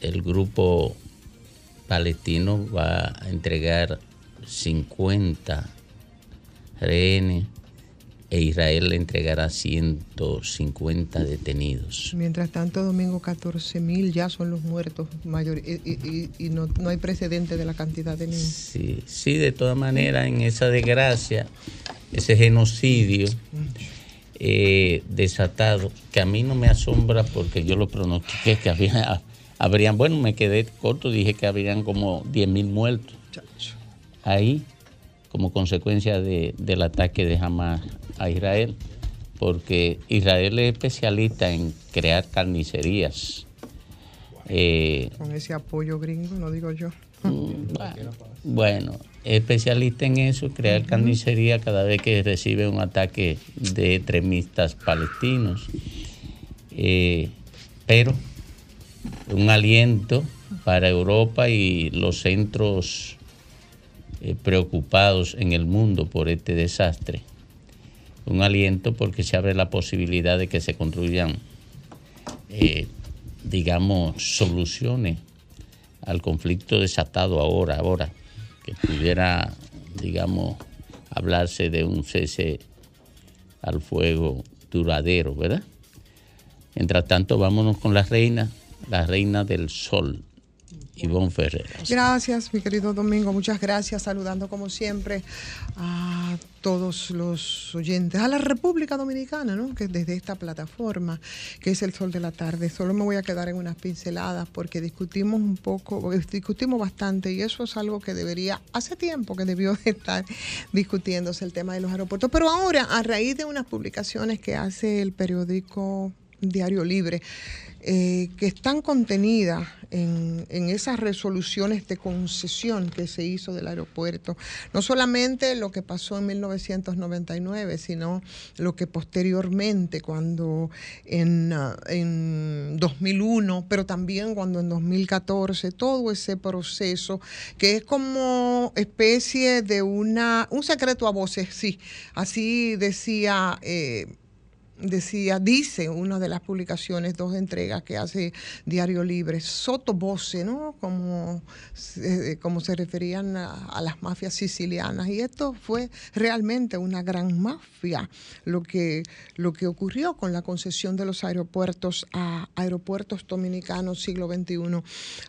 el grupo palestino va a entregar 50 rehenes e Israel le entregará 150 detenidos. Mientras tanto, Domingo, 14 mil ya son los muertos mayores y, y- y no, no hay precedente de la cantidad de niños. Sí, sí, de todas maneras, en esa desgracia, ese genocidio eh, desatado, que a mí no me asombra porque yo lo pronostiqué que había, *laughs* habrían, bueno, me quedé corto, dije que habrían como 10 mil muertos ahí como consecuencia de- del ataque de Hamas a Israel, porque Israel es especialista en crear carnicerías. Eh, Con ese apoyo gringo, no digo yo. Bueno, es especialista en eso, crear carnicería cada vez que recibe un ataque de extremistas palestinos. Eh, pero un aliento para Europa y los centros eh, preocupados en el mundo por este desastre. Un aliento porque se abre la posibilidad de que se construyan, eh, digamos, soluciones al conflicto desatado ahora, ahora, que pudiera, digamos, hablarse de un cese al fuego duradero, ¿verdad? Mientras tanto, vámonos con la reina, la reina del sol, Ivonne Ferrer. Gracias, mi querido Domingo, muchas gracias. Saludando como siempre a todos los oyentes, a la República Dominicana, ¿no? que desde esta plataforma, que es el Sol de la Tarde, solo me voy a quedar en unas pinceladas porque discutimos un poco, discutimos bastante y eso es algo que debería, hace tiempo que debió de estar discutiéndose el tema de los aeropuertos. Pero ahora, a raíz de unas publicaciones que hace el periódico Diario Libre, eh, que están contenidas en, esas resoluciones de concesión que se hizo del aeropuerto. No solamente lo que pasó en 1999, sino lo que posteriormente, cuando en, uh, en 2001, pero también cuando en 2014, todo ese proceso que es como especie de una, un secreto a voces, sí, así decía... Eh, decía, dice una de las publicaciones, dos entregas que hace Diario Libre, sotobose, ¿no? Como, eh, como se referían a, las mafias sicilianas. Y esto fue realmente una gran mafia, lo que, lo que ocurrió con la concesión de los aeropuertos a aeropuertos dominicanos siglo XXI.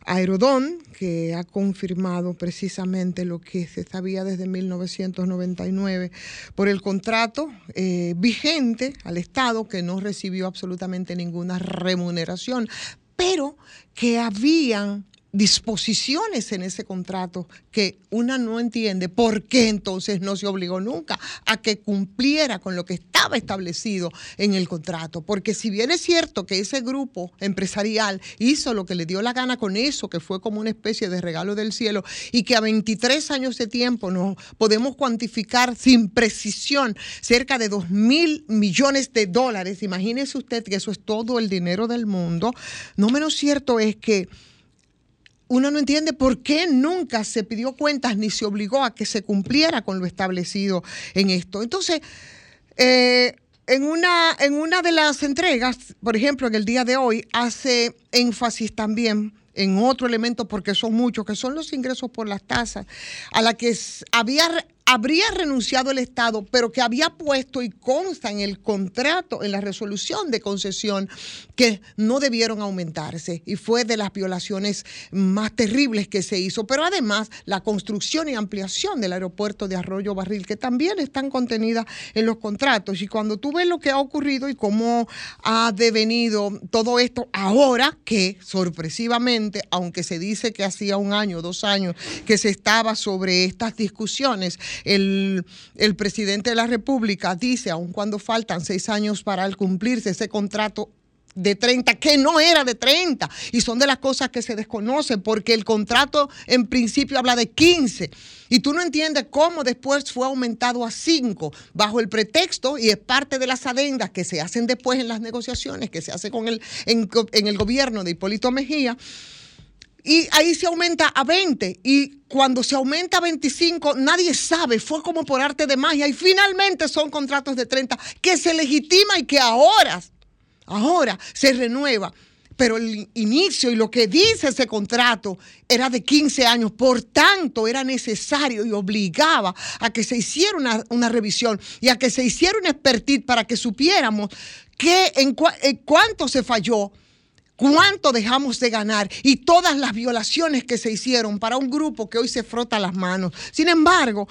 Aerodón, que ha confirmado precisamente lo que se sabía desde 1999 por el contrato eh, vigente al Estado que no recibió absolutamente ninguna remuneración, pero que habían disposiciones en ese contrato que una no entiende por qué entonces no se obligó nunca a que cumpliera con lo que estaba establecido en el contrato. Porque si bien es cierto que ese grupo empresarial hizo lo que le dio la gana con eso, que fue como una especie de regalo del cielo, y que a 23 años de tiempo no podemos cuantificar sin precisión cerca de 2 mil millones de dólares, imagínese usted que eso es todo el dinero del mundo, no menos cierto es que uno no entiende por qué nunca se pidió cuentas ni se obligó a que se cumpliera con lo establecido en esto. Entonces, eh, en, una, en una de las entregas, por ejemplo, en el día de hoy, hace énfasis también en otro elemento, porque son muchos, que son los ingresos por las tasas, a la que había habría renunciado el Estado, pero que había puesto y consta en el contrato, en la resolución de concesión, que no debieron aumentarse. Y fue de las violaciones más terribles que se hizo. Pero además, la construcción y ampliación del aeropuerto de Arroyo Barril, que también están contenidas en los contratos. Y cuando tú ves lo que ha ocurrido y cómo ha devenido todo esto ahora, que sorpresivamente, aunque se dice que hacía un año, dos años, que se estaba sobre estas discusiones, el, presidente de la República dice, aun cuando faltan seis años para cumplirse ese contrato de 30, que no era de 30. Y son de las cosas que se desconocen, porque el contrato en principio habla de 15. Y tú no entiendes cómo después fue aumentado a 5, bajo el pretexto, y es parte de las adendas que se hacen después en las negociaciones, que se hace con el, en, en el gobierno de Hipólito Mejía y ahí se aumenta a 20 y cuando se aumenta a 25 nadie sabe, fue como por arte de magia. Y finalmente son contratos de 30 que se legitima y que ahora, ahora se renueva. Pero el inicio y lo que dice ese contrato era de 15 años, por tanto era necesario y obligaba a que se hiciera una, una revisión y a que se hiciera un expertise para que supiéramos que en, en cuánto se falló cuánto dejamos de ganar y todas las violaciones que se hicieron para un grupo que hoy se frota las manos. Sin embargo,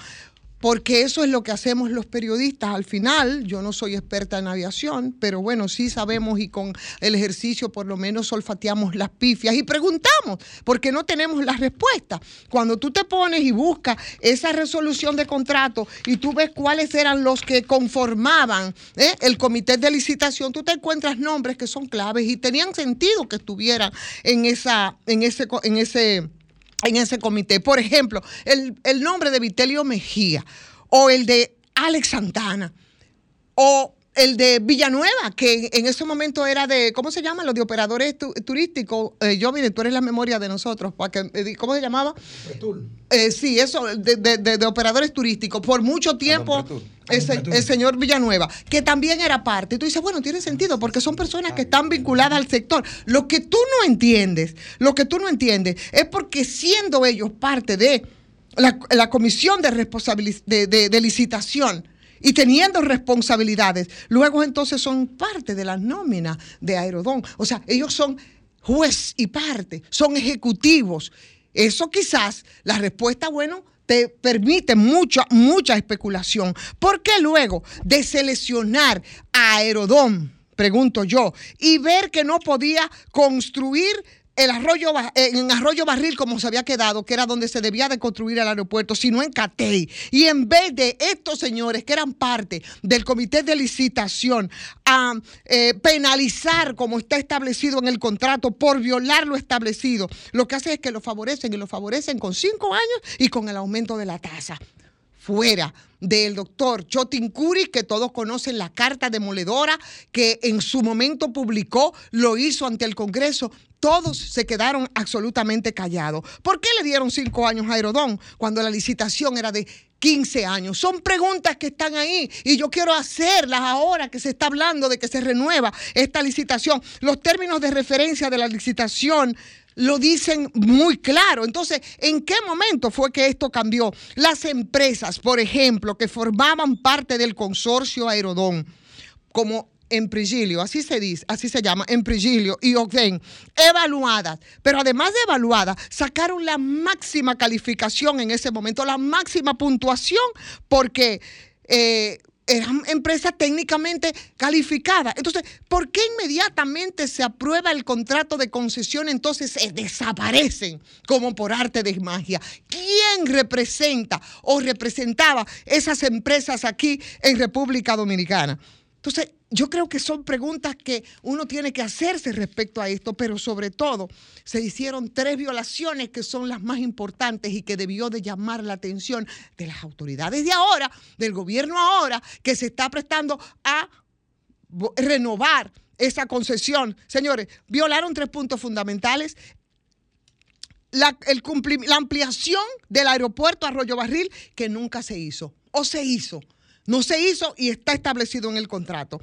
porque eso es lo que hacemos los periodistas. Al final, yo no soy experta en aviación, pero bueno, sí sabemos y con el ejercicio por lo menos olfateamos las pifias y preguntamos, porque no tenemos la respuesta. Cuando tú te pones y buscas esa resolución de contrato y tú ves cuáles eran los que conformaban ¿eh? el comité de licitación, tú te encuentras nombres que son claves y tenían sentido que estuvieran en, esa, en ese... En ese en ese comité. Por ejemplo, el, nombre de Vitelio Mejía o el de Alex Santana o el de Villanueva, que en ese momento era de, ¿cómo se llama? Los de operadores turísticos. Eh, yo, mire, tú eres la memoria de nosotros. Eh, ¿Cómo se llamaba? Eh, sí, eso, de, operadores turísticos. Por mucho tiempo, el señor Villanueva, que también era parte. Y tú dices, bueno, tiene sentido, porque son personas que están vinculadas al sector. Lo que tú no entiendes, lo que tú no entiendes, es porque siendo ellos parte de la, comisión de, de, de licitación, y teniendo responsabilidades, luego entonces son parte de la nómina de Aerodón. O sea, ellos son juez y parte, son ejecutivos. Eso quizás, la respuesta, bueno, te permite mucha, mucha especulación. Porque luego de seleccionar a Aerodón, pregunto yo, y ver que no podía construir el arroyo, en Arroyo Barril, como se había quedado, que era donde se debía de construir el aeropuerto, sino en Catey. Y en vez de estos señores que eran parte del comité de licitación a eh, penalizar como está establecido en el contrato por violar lo establecido, lo que hace es que lo favorecen y lo favorecen con cinco años y con el aumento de la tasa fuera del doctor Chotin Curi, que todos conocen la carta demoledora que en su momento publicó, lo hizo ante el Congreso. Todos se quedaron absolutamente callados. ¿Por qué le dieron cinco años a Aerodón cuando la licitación era de 15 años? Son preguntas que están ahí y yo quiero hacerlas ahora que se está hablando de que se renueva esta licitación. Los términos de referencia de la licitación lo dicen muy claro. Entonces, ¿en qué momento fue que esto cambió? Las empresas, por ejemplo, que formaban parte del consorcio Aerodón, como Emprigilio, así se dice, así se llama, Emprigilio y Ogden, evaluadas, pero además de evaluadas, sacaron la máxima calificación en ese momento, la máxima puntuación, porque eh, eran empresas técnicamente calificadas. Entonces, ¿por qué inmediatamente se aprueba el contrato de concesión? Entonces se desaparecen como por arte de magia. ¿Quién representa o representaba esas empresas aquí en República Dominicana? Entonces, yo creo que son preguntas que uno tiene que hacerse respecto a esto, pero sobre todo se hicieron tres violaciones que son las más importantes y que debió de llamar la atención de las autoridades de ahora, del gobierno ahora, que se está prestando a renovar esa concesión. Señores, violaron tres puntos fundamentales. La, la ampliación del aeropuerto Arroyo Barril, que nunca se hizo, o se hizo no se hizo y está establecido en el contrato.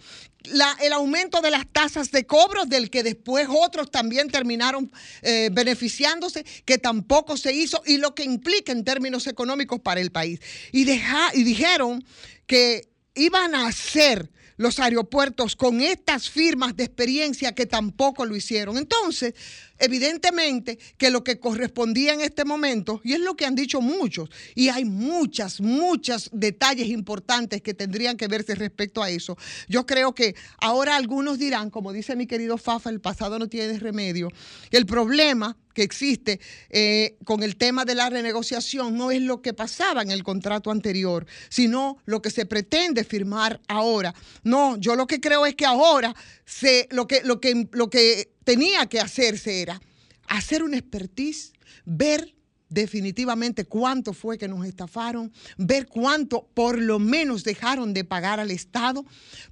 el aumento de las tasas de cobros, del que después otros también terminaron eh, beneficiándose, que tampoco se hizo, y lo que implica en términos económicos para el país. Y, y dijeron que iban a hacer los aeropuertos con estas firmas de experiencia que tampoco lo hicieron. Entonces, evidentemente que lo que correspondía en este momento, y es lo que han dicho muchos, y hay muchas, muchos detalles importantes que tendrían que verse respecto a eso. Yo creo que ahora algunos dirán, como dice mi querido Fafa, el pasado no tiene remedio. El problema que existe eh, con el tema de la renegociación no es lo que pasaba en el contrato anterior, sino lo que se pretende firmar ahora. No, yo lo que creo es que ahora se, lo, que, lo, que, lo que tenía que hacerse era hacer una expertise, ver definitivamente cuánto fue que nos estafaron, ver cuánto por lo menos dejaron de pagar al Estado,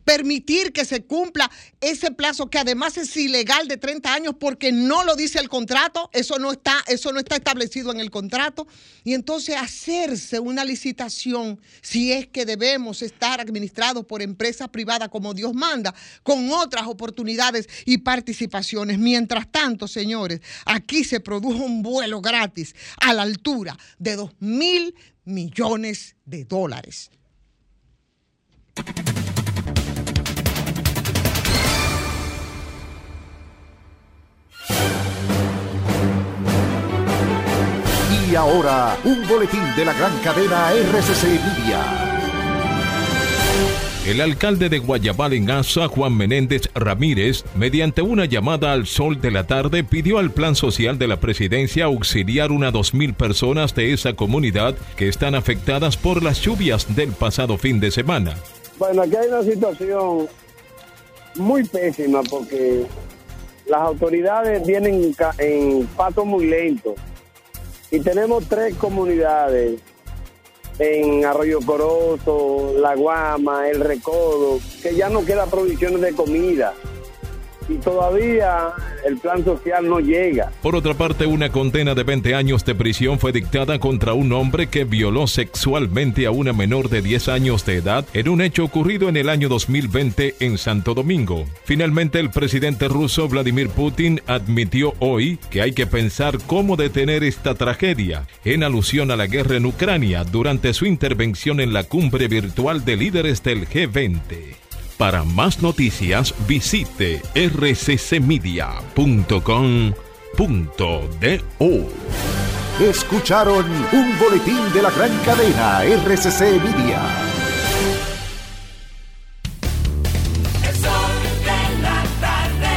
permitir que se cumpla ese plazo que además es ilegal de 30 años porque no lo dice el contrato, eso no está, eso no está establecido en el contrato, y entonces hacerse una licitación si es que debemos estar administrados por empresas privadas como Dios manda, con otras oportunidades y participaciones. Mientras tanto, señores, aquí se produjo un vuelo gratis a la altura de 2 mil millones de dólares. Y ahora, un boletín de la gran cadena RCC Media. El alcalde de Guayabal en Asa, Juan Menéndez Ramírez, mediante una llamada al sol de la tarde, pidió al Plan Social de la Presidencia auxiliar una dos mil personas de esa comunidad que están afectadas por las lluvias del pasado fin de semana. Bueno, aquí hay una situación muy pésima porque las autoridades vienen en pato muy lento y tenemos tres comunidades en Arroyo Corozo, La Guama, El Recodo, que ya no queda provisiones de comida y todavía el plan social no llega. Por otra parte, una condena de 20 años de prisión fue dictada contra un hombre que violó sexualmente a una menor de 10 años de edad en un hecho ocurrido en el año 2020 en Santo Domingo. Finalmente, el presidente ruso Vladimir Putin admitió hoy que hay que pensar cómo detener esta tragedia, en alusión a la guerra en Ucrania durante su intervención en la cumbre virtual de líderes del G20. Para más noticias visite rccmedia.com.do. Escucharon un boletín de la gran cadena RCC Media. Sol de la tarde.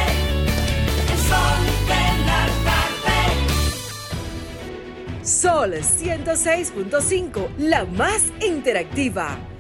Sol 106.5, la más interactiva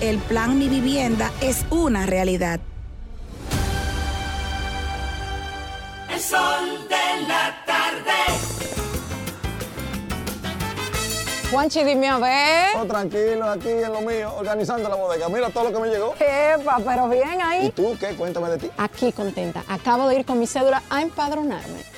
El plan Mi Vivienda es una realidad. El sol de la tarde. Juanchi, dime a ver. Oh, tranquilo, aquí en lo mío, organizando la bodega. Mira todo lo que me llegó. Epa, pero bien ahí. ¿Y tú qué? Cuéntame de ti. Aquí contenta. Acabo de ir con mi cédula a empadronarme.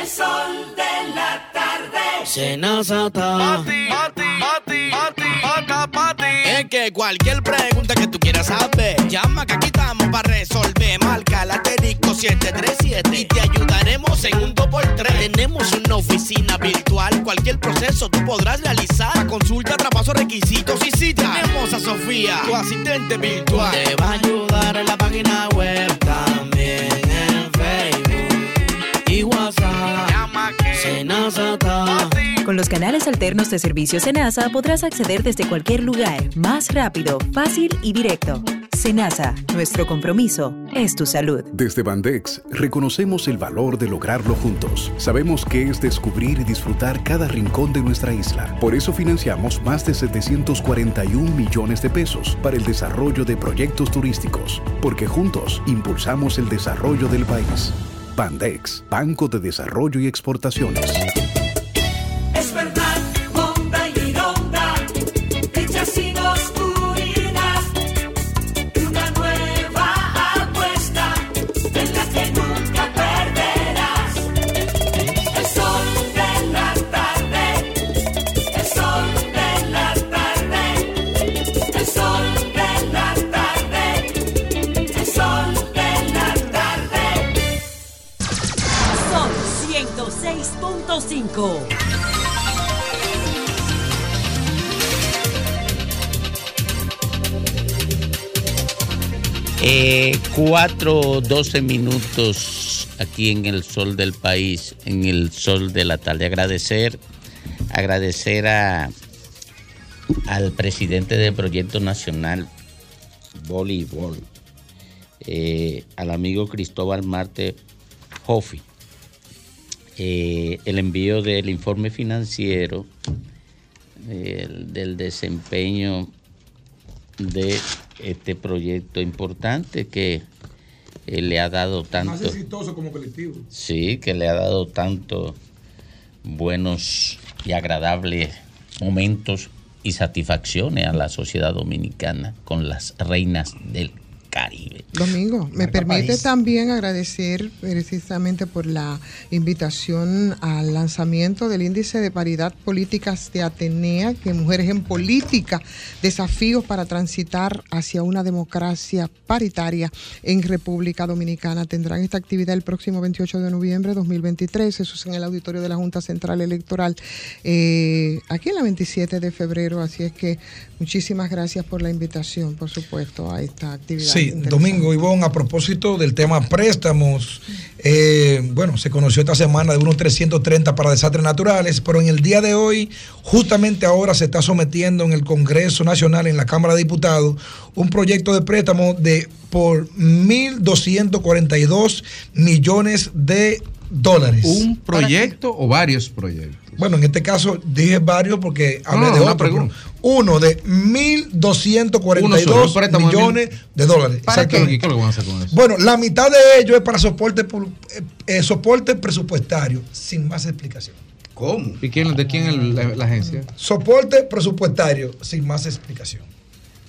El sol de la tarde. Senazata. Pati, pati, pati, pati, pata, pati. Es que cualquier pregunta que tú quieras saber, llama que aquí estamos para resolver. Marca la asterisco 737 y te ayudaremos en un 2x3. Tenemos una oficina virtual, cualquier proceso tú podrás realizar. Consulta, traspaso, requisitos y si Tenemos a Sofía, tu asistente virtual. Te va a ayudar en la página web, también Con los canales alternos de servicio Senasa podrás acceder desde cualquier lugar, más rápido, fácil y directo. Senasa, nuestro compromiso es tu salud. Desde Bandex reconocemos el valor de lograrlo juntos. Sabemos que es descubrir y disfrutar cada rincón de nuestra isla. Por eso financiamos más de 741 millones de pesos para el desarrollo de proyectos turísticos, porque juntos impulsamos el desarrollo del país. Bandex, Banco de Desarrollo y Exportaciones. Eh, 4, 12 minutos aquí en el sol del país, en el sol de la tarde. Agradecer, agradecer a, al presidente del Proyecto Nacional Voleibol, eh, al amigo Cristóbal Marte Joffi, eh, el envío del informe financiero eh, del desempeño de este proyecto importante que eh, le ha dado tanto. Más exitoso como colectivo. Sí, que le ha dado tanto buenos y agradables momentos y satisfacciones a la sociedad dominicana con las reinas del Caribe. Domingo, me permite país. también agradecer precisamente por la invitación al lanzamiento del índice de paridad políticas de Atenea, que Mujeres en Política, desafíos para transitar hacia una democracia paritaria en República Dominicana. Tendrán esta actividad el próximo 28 de noviembre de 2023, eso es en el auditorio de la Junta Central Electoral, eh, aquí en la 27 de febrero, así es que muchísimas gracias por la invitación, por supuesto, a esta actividad. Sí. Domingo Ivón, a propósito del tema préstamos, eh, bueno, se conoció esta semana de unos 330 para desastres naturales, pero en el día de hoy, justamente ahora se está sometiendo en el Congreso Nacional, en la Cámara de Diputados, un proyecto de préstamo de por 1.242 millones de dólares. ¿Un proyecto o varios proyectos? Bueno, en este caso dije varios porque hablé No, de una otro. pregunta. Uno de Uno solo, un 1.242 préstamo de millones de dólares. ¿Para qué? Exactamente. ¿Y qué es lo que van a hacer con eso? Bueno, la mitad de ello es para soporte, eh, eh, soporte presupuestario, sin más explicación. ¿Cómo? ¿Y quién, de quién es la, la agencia? Soporte presupuestario, sin más explicación.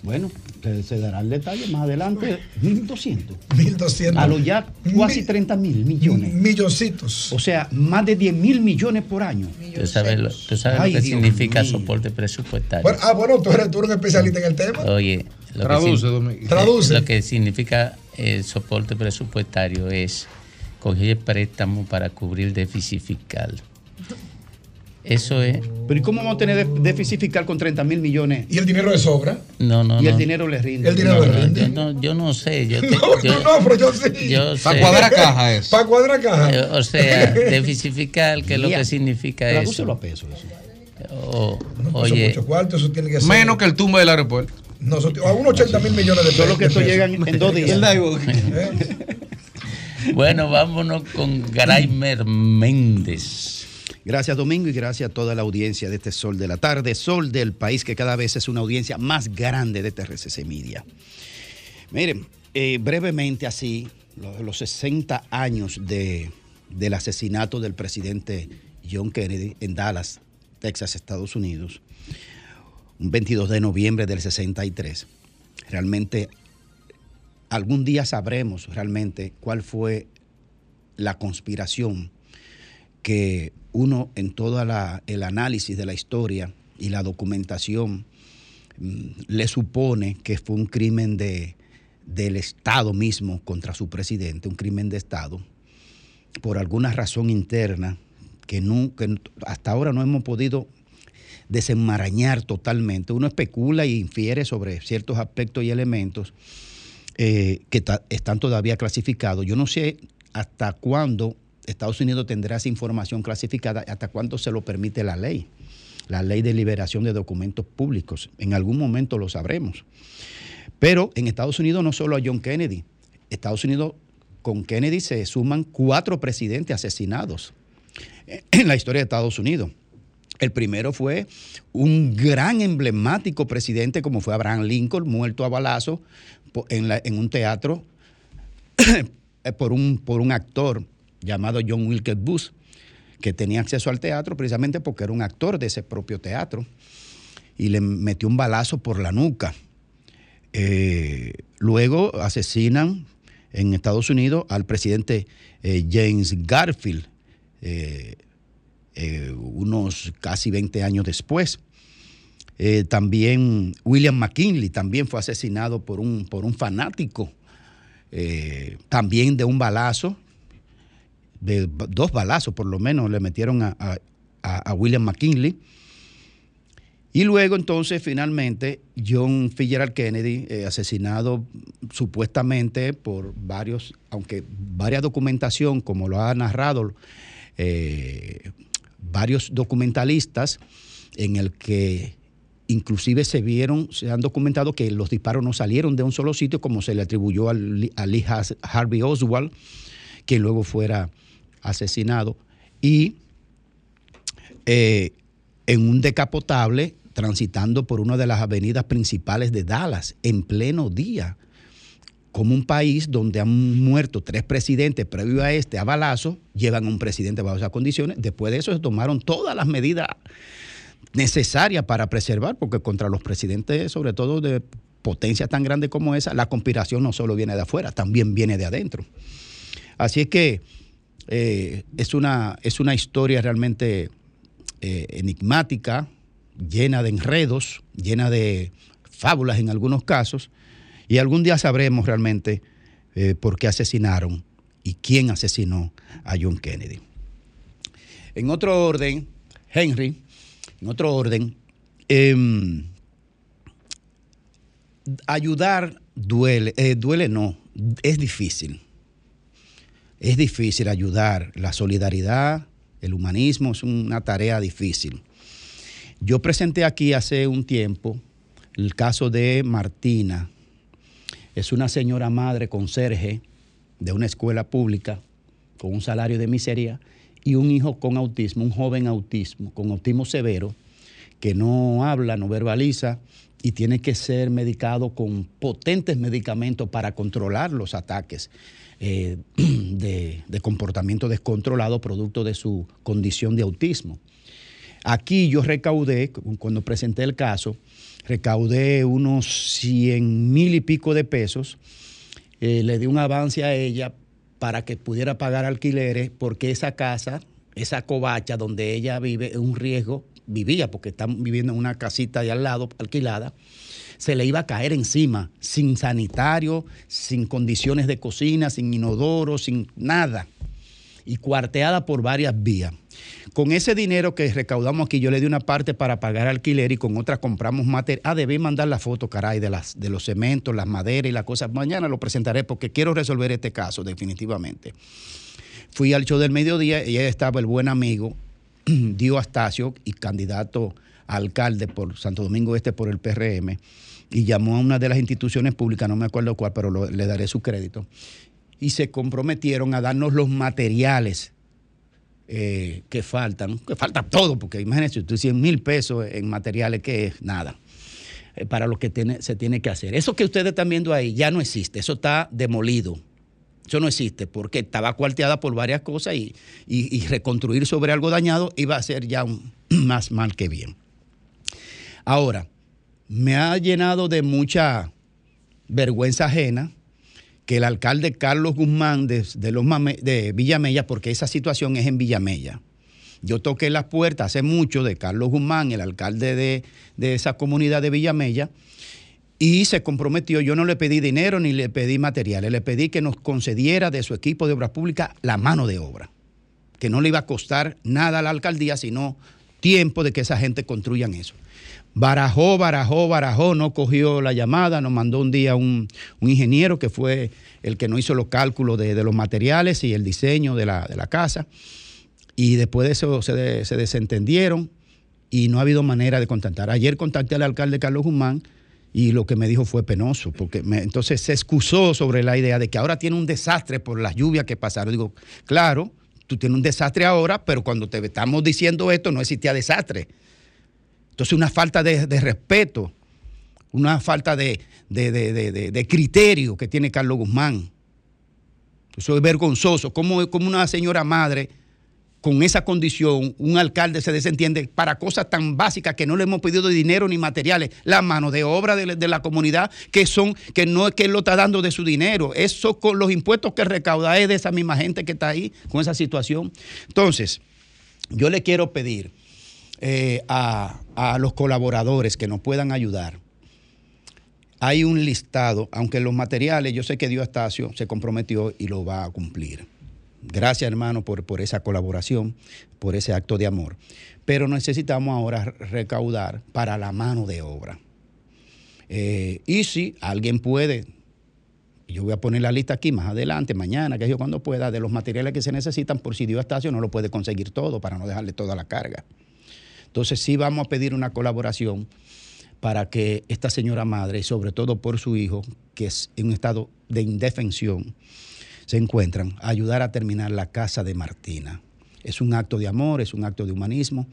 Bueno, que se dará el detalle más adelante. 1.200. 1.200. A lo ya casi 30 mil millones. Milloncitos. O sea, más de 10 mil millones por año. ¿Tú sabes lo, tú sabes lo Ay, que Dios significa mío. soporte presupuestario? Bueno, ah, bueno, tú eres, tú eres un especialista en el tema. Oye, lo Traduce, que. Traduce. lo que significa el soporte presupuestario es coger préstamo para cubrir déficit fiscal. Eso es. Pero ¿y cómo vamos a tener de- déficit fiscal con 30 mil millones? ¿Y el dinero de sobra? No, no, Y el no. dinero le rinde. El dinero No, le no, rinde. Yo no, yo no sé. Yo *laughs* te- No, yo- no, pero yo sí. yo Pa' sé. cuadrar caja *laughs* es. Para cuadrar caja. Eh, O sea, *laughs* déficit fiscal, ¿qué es lo que significa Tradúcelo eso? a peso eso. O- No, eso es oye, mucho cuarto, eso tiene que ser. Menos que el tumbo del aeropuerto. No, eso- a unos 80 mil millones de pesos. Solo que esto llega en dos días. ¿Eh? bueno, vámonos con Graimer Méndez. Gracias Domingo y gracias a toda la audiencia de este Sol de la Tarde, Sol del país que cada vez es una audiencia más grande de TRCC Media. Miren, eh, brevemente así, lo- los 60 años de, del asesinato del presidente John Kennedy en Dallas, Texas, Estados Unidos, un 22 de noviembre del 63. Realmente, algún día sabremos realmente cuál fue la conspiración que uno en todo el análisis de la historia y la documentación mm, le supone que fue un crimen de, del Estado mismo contra su presidente, un crimen de Estado, por alguna razón interna que, hasta ahora no hemos podido desenmarañar totalmente. Uno especula y infiere sobre ciertos aspectos y elementos eh, que están todavía clasificados. Yo no sé hasta cuándo Estados Unidos tendrá esa información clasificada, hasta cuándo se lo permite la ley, la ley de liberación de documentos públicos. En algún momento lo sabremos. Pero en Estados Unidos no solo a John Kennedy, Estados Unidos con Kennedy se suman cuatro presidentes asesinados en la historia de Estados Unidos. El primero fue un gran emblemático presidente como fue Abraham Lincoln, muerto a balazo en, un teatro *coughs* por un actor llamado John Wilkes Booth, que tenía acceso al teatro precisamente porque era un actor de ese propio teatro, y le metió un balazo por la nuca. Eh, luego asesinan en Estados Unidos al presidente eh, James Garfield, eh, unos casi 20 años después. También William McKinley también fue asesinado por un, por un fanático, también de un balazo, de dos balazos por lo menos le metieron a, a- a- William McKinley. Y luego entonces finalmente John Fitzgerald Kennedy, eh, asesinado supuestamente por varios, aunque varias documentación, como lo ha narrado eh, varios documentalistas, en el que inclusive se vieron, se han documentado que los disparos no salieron de un solo sitio, como se le atribuyó a Lee Harvey Oswald, quien luego fuera asesinado. Y eh, en un decapotable transitando por una de las avenidas principales de Dallas en pleno día. Como un país donde han muerto tres presidentes previo a este a balazo, llevan a un presidente bajo esas condiciones. Después de eso se tomaron todas las medidas necesarias para preservar, porque contra los presidentes, sobre todo de potencia tan grande como esa, la conspiración no solo viene de afuera, también viene de adentro. Así es que eh, es, una, es una historia realmente eh, enigmática, llena de enredos, llena de fábulas en algunos casos, y algún día sabremos realmente eh, por qué asesinaron y quién asesinó a John Kennedy. En otro orden, Henry, en otro orden, em, ayudar duele, duele no, es difícil. Es difícil ayudar. La solidaridad, el humanismo es una tarea difícil. Yo presenté aquí hace un tiempo el caso de Martina. Es una señora madre conserje de una escuela pública con un salario de miseria y un hijo con autismo, un joven autismo, con autismo severo, que no habla, no verbaliza y tiene que ser medicado con potentes medicamentos para controlar los ataques eh, *clears throat* de, comportamiento descontrolado producto de su condición de autismo. Aquí yo recaudé, cuando presenté el caso, recaudé unos 100 mil y pico de pesos, eh, le di un avance a ella para que pudiera pagar alquileres, porque esa casa, esa covacha donde ella vive, es un riesgo, vivía, porque están viviendo en una casita de al lado, alquilada, se le iba a caer encima, sin sanitario, sin condiciones de cocina, sin inodoro, sin nada, y cuarteada por varias vías. Con ese dinero que recaudamos aquí, yo le di una parte para pagar alquiler y con otra compramos material. Ah, debí mandar la foto, caray, de, las, de los cementos, las maderas y las cosas. Mañana lo presentaré porque quiero resolver este caso, definitivamente. Fui al show del mediodía y ahí estaba el buen amigo *clears throat* Dio Astacio y candidato a alcalde por Santo Domingo Este por el PRM y llamó a una de las instituciones públicas, no me acuerdo cuál, pero le daré su crédito, y se comprometieron a darnos los materiales eh, que faltan, que falta todo, porque imagínense, usted 100 mil pesos en materiales que es nada eh, para lo que se tiene que hacer. Eso que ustedes están viendo ahí ya no existe, eso está demolido. Eso no existe porque estaba cuarteada por varias cosas y, y- reconstruir sobre algo dañado iba a ser ya *clears throat* más mal que bien. Ahora, me ha llenado de mucha vergüenza ajena que el alcalde Carlos Guzmán de, de los Villamella, porque esa situación es en Villamella. Yo toqué las puertas hace mucho de Carlos Guzmán, el alcalde de, de esa comunidad de Villamella, y se comprometió. Yo no le pedí dinero ni le pedí materiales, le pedí que nos concediera de su equipo de obras públicas la mano de obra, que no le iba a costar nada a la alcaldía, sino tiempo de que esa gente construyan eso. Barajó, barajó, barajó, no cogió la llamada, nos mandó un día un, un ingeniero que fue el que no hizo los cálculos de, de los materiales y el diseño de la, de la casa. Y después de eso se, se desentendieron y no ha habido manera de contactar. Ayer contacté al alcalde Carlos Guzmán y lo que me dijo fue penoso, porque entonces se excusó sobre la idea de que ahora tiene un desastre por las lluvias que pasaron. Digo, claro, tú tienes un desastre ahora, pero cuando te estamos diciendo esto no existía desastre. Entonces una falta de, respeto, una falta de, criterio que tiene Carlos Guzmán. Eso es vergonzoso. Como, una señora madre con esa condición, un alcalde se desentiende para cosas tan básicas que no le hemos pedido dinero ni materiales, la mano de obra de, la- de la comunidad, que son, que no es que él lo está dando de su dinero, eso con los impuestos que recauda es de esa misma gente que está ahí con esa situación. Entonces, yo le quiero pedir eh, a, a los colaboradores que nos puedan ayudar. Hay un listado, aunque los materiales, yo sé que Dios Astacio se comprometió y lo va a cumplir. Gracias, hermano, por, por esa colaboración, por ese acto de amor. Pero necesitamos ahora recaudar para la mano de obra. Eh, y si alguien puede, yo voy a poner la lista aquí más adelante, mañana, que yo cuando pueda, de los materiales que se necesitan, por si Dios Astacio no lo puede conseguir todo, para no dejarle toda la carga. Entonces sí vamos a pedir una colaboración para que esta señora madre, sobre todo por su hijo, que es en un estado de indefensión, se encuentran, a ayudar a terminar la casa de Martina. Es un acto de amor, es un acto de humanismo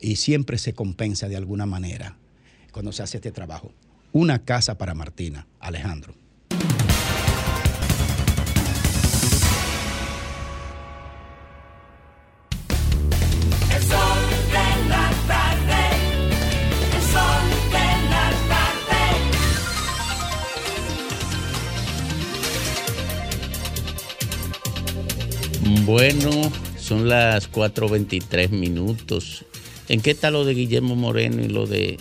y siempre se compensa de alguna manera cuando se hace este trabajo. Una casa para Martina, Alejandro. Bueno, son las 4.23 minutos. ¿En qué está lo de Guillermo Moreno y lo de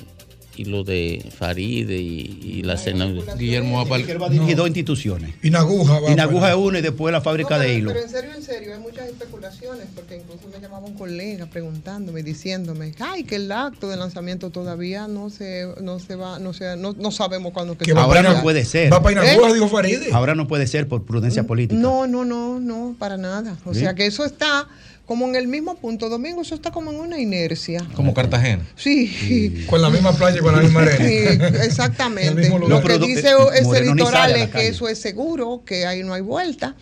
y lo de Faride y, y la senadora? Guillermo va Él va a dirigir dos instituciones. Inaguja va Inaguja es una y después la fábrica No, de hilo. Pero en serio, en serio, hay muchas especulaciones, porque incluso me llamaba un colega preguntándome, diciéndome, ay, que el acto de lanzamiento todavía no se, no se va, no se, no, no sabemos cuándo que se Ahora va a no puede ser. Va para Inaguja, ¿Eh? dijo Faride. Ahora no puede ser por prudencia política. No, no, no, no, para nada. O ¿Sí? sea que eso está como en el mismo punto, Domingo, eso está como en una inercia. Como Cartagena. Sí. Con la misma playa y con la misma arena. Sí, En el exactamente. Lo que dice ese Moreno la es que calle. eso es seguro, que ahí no hay vuelta,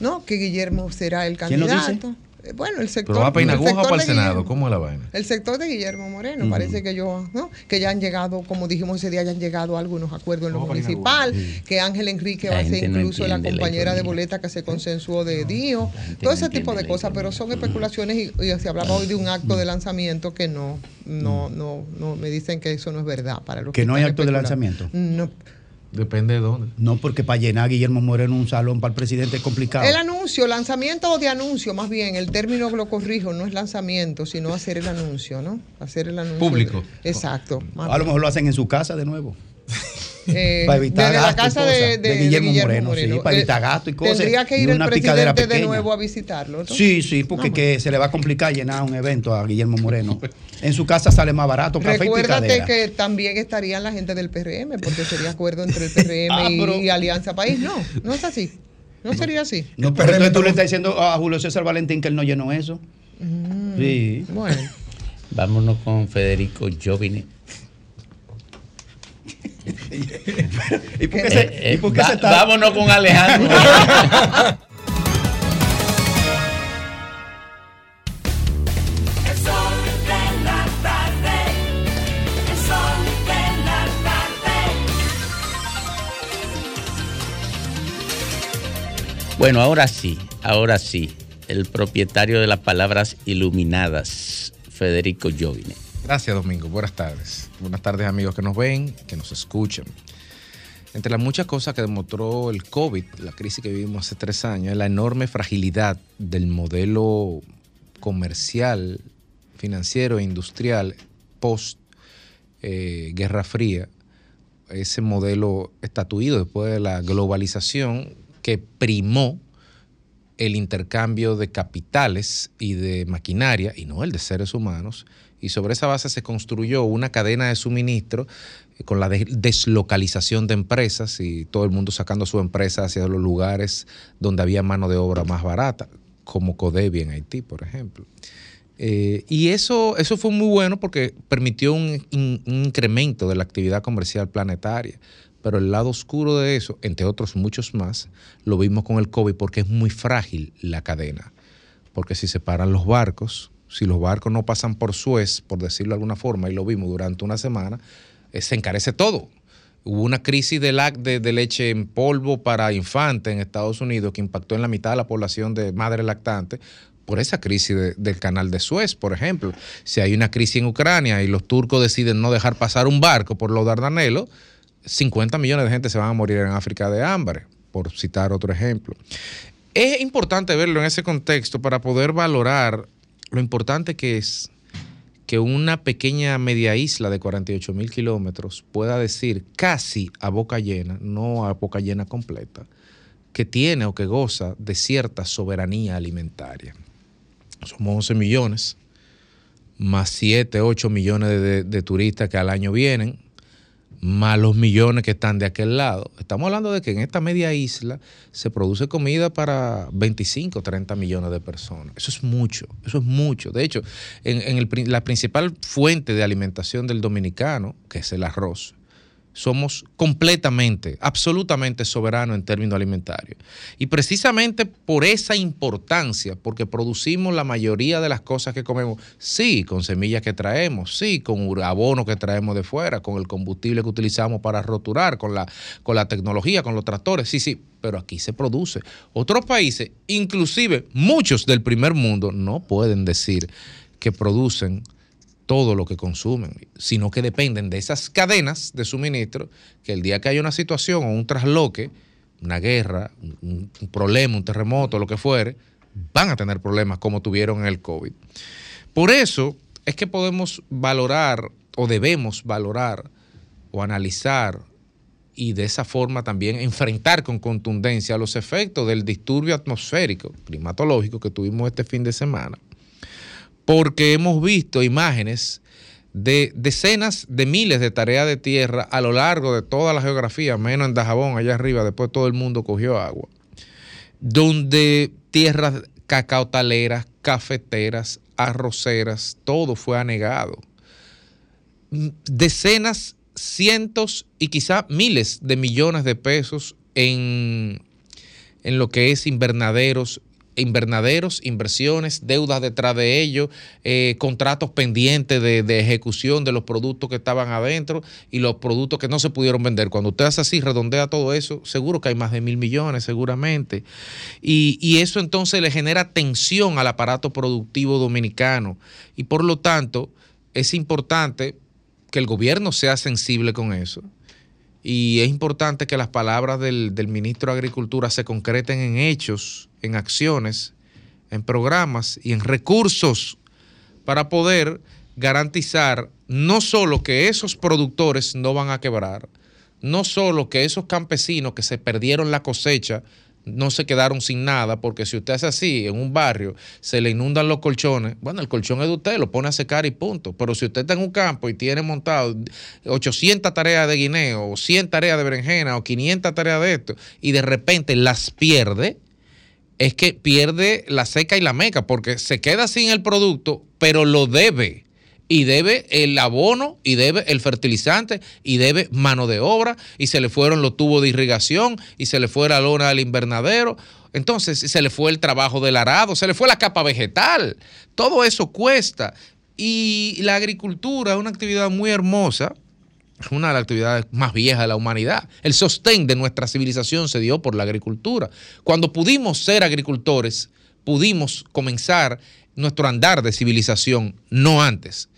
¿no? Que Guillermo será el ¿Quién lo candidato. Bueno, el sector. Pero va sector para el de Senado. Guillermo. ¿Cómo es la vaina? El sector de Guillermo Moreno, parece que yo, ¿no? Que ya han llegado, como dijimos ese día, ya han llegado a algunos acuerdos en lo municipal, que Ángel Enrique La va a ser no incluso la compañera de boleta que se consensuó de Dio, todo ese tipo de cosas, pero son especulaciones y, y se hablaba hoy de un acto de lanzamiento que no, no, no, no, me dicen que eso no es verdad para los Que no hay acto de lanzamiento. No. Depende de dónde. No, porque para llenar a Guillermo Moreno un salón para el presidente es complicado. El anuncio, lanzamiento o de anuncio, más bien, el término lo corrijo, no es lanzamiento, sino hacer el anuncio, ¿no? Hacer el anuncio. Público. Exacto. A lo mejor lo hacen en su casa de nuevo. *laughs* Eh, *laughs* para evitar desde la y casa de, cosas. de- de Guillermo, Guillermo Moreno, Moreno. sí, para Eh, evitar gastos y cosas. Tendría que y ir el presidente de nuevo a visitarlo. ¿no? Sí, sí, porque No, que se le va a complicar llenar un evento a Guillermo Moreno. *laughs* En su casa sale más barato, café y Recuérdate picadera. que también estarían la gente del PRM, porque sería acuerdo entre el *laughs* PRM Ah, y, pero- y Alianza País. No, no es así. No sería así. No, pero entonces tú le estás diciendo a Julio César Valentín que él no llenó eso. Sí. Bueno. Vámonos con Federico Jovine. *laughs* ¿Y por qué Eh, se, eh, y por qué va- se está- Vámonos con Alejandro. *laughs* Bueno, ahora sí, ahora sí. El propietario de las palabras iluminadas, Federico Jovine. Gracias, Domingo. Buenas tardes. Buenas tardes, amigos que nos ven, que nos escuchan. Entre las muchas cosas que demostró el COVID, la crisis que vivimos hace tres años, es la enorme fragilidad del modelo comercial, financiero e industrial post eh, Guerra Fría. Ese modelo estatuido después de la globalización que primó el intercambio de capitales y de maquinaria, y no el de seres humanos, y sobre esa base se construyó una cadena de suministro eh, con la de- deslocalización de empresas y todo el mundo sacando su empresa hacia los lugares donde había mano de obra más barata, como Codevi en Haití, por ejemplo. Eh, y eso, eso fue muy bueno porque permitió un, un incremento de la actividad comercial planetaria. Pero el lado oscuro de eso, entre otros muchos más, lo vimos con el COVID porque es muy frágil la cadena. Porque si se paran los barcos, si los barcos no pasan por Suez, por decirlo de alguna forma, y lo vimos durante una semana, eh, se encarece todo. Hubo una crisis de, leche en polvo para infantes en Estados Unidos que impactó en la mitad de la población de madres lactantes por esa crisis de- del canal de Suez, por ejemplo. Si hay una crisis en Ucrania y los turcos deciden no dejar pasar un barco por los Dardanelos, 50 millones de gente se van a morir en África de hambre, por citar otro ejemplo. Es importante verlo en ese contexto para poder valorar lo importante que es que una pequeña media isla de 48 mil kilómetros pueda decir casi a boca llena, no a boca llena completa, que tiene o que goza de cierta soberanía alimentaria. Somos 11 millones, más 7, 8 millones de, de- de turistas que al año vienen, más los millones que están de aquel lado. Estamos hablando de que en esta media isla se produce comida para 25, 30 millones de personas. Eso es mucho, eso es mucho. De hecho, en, en el la principal fuente de alimentación del dominicano, que es el arroz, somos completamente, absolutamente soberanos en términos alimentarios. Y precisamente por esa importancia, porque producimos la mayoría de las cosas que comemos, sí, con semillas que traemos, sí, con abono que traemos de fuera, con el combustible que utilizamos para roturar, con la, con la tecnología, con los tractores, sí, sí, pero aquí se produce. Otros países, inclusive muchos del primer mundo, no pueden decir que producen todo lo que consumen, sino que dependen de esas cadenas de suministro que el día que haya una situación o un trasloque, una guerra, un, un problema, un terremoto, lo que fuere, van a tener problemas como tuvieron en el COVID. Por eso es que podemos valorar o debemos valorar o analizar y de esa forma también enfrentar con contundencia los efectos del disturbio atmosférico, climatológico que tuvimos este fin de semana. Porque hemos visto imágenes de decenas de miles de tareas de tierra a lo largo de toda la geografía, menos en Dajabón, allá arriba, después todo el mundo cogió agua, donde tierras cacautaleras, cafeteras, arroceras, todo fue anegado. Decenas, cientos y quizá miles de millones de pesos en, en lo que es invernaderos, invernaderos, inversiones, deudas detrás de ellos, eh, contratos pendientes de, de ejecución de los productos que estaban adentro y los productos que no se pudieron vender. Cuando usted hace así, redondea todo eso, seguro que hay más de mil millones, seguramente. Y, y eso entonces le genera tensión al aparato productivo dominicano. Y por lo tanto, es importante que el gobierno sea sensible con eso. Y es importante que las palabras del, del ministro de Agricultura se concreten en hechos, en acciones, en programas y en recursos para poder garantizar no solo que esos productores no van a quebrar, no solo que esos campesinos que se perdieron la cosecha no se quedaron sin nada, porque si usted hace así en un barrio, se le inundan los colchones, bueno, el colchón es de usted, lo pone a secar y punto. Pero si usted está en un campo y tiene montado 800 tareas de guineo, o 100 tareas de berenjena, o 500 tareas de esto, y de repente las pierde, es que pierde la seca y la meca, porque se queda sin el producto, pero lo debe. Y debe el abono, y debe el fertilizante, y debe mano de obra, y se le fueron los tubos de irrigación, y se le fue la lona del invernadero. Entonces se le fue el trabajo del arado, se le fue la capa vegetal. Todo eso cuesta. Y la agricultura es una actividad muy hermosa, es una de las actividades más viejas de la humanidad. El sostén de nuestra civilización se dio por la agricultura. Cuando pudimos ser agricultores, pudimos comenzar nuestro andar de civilización, no antes.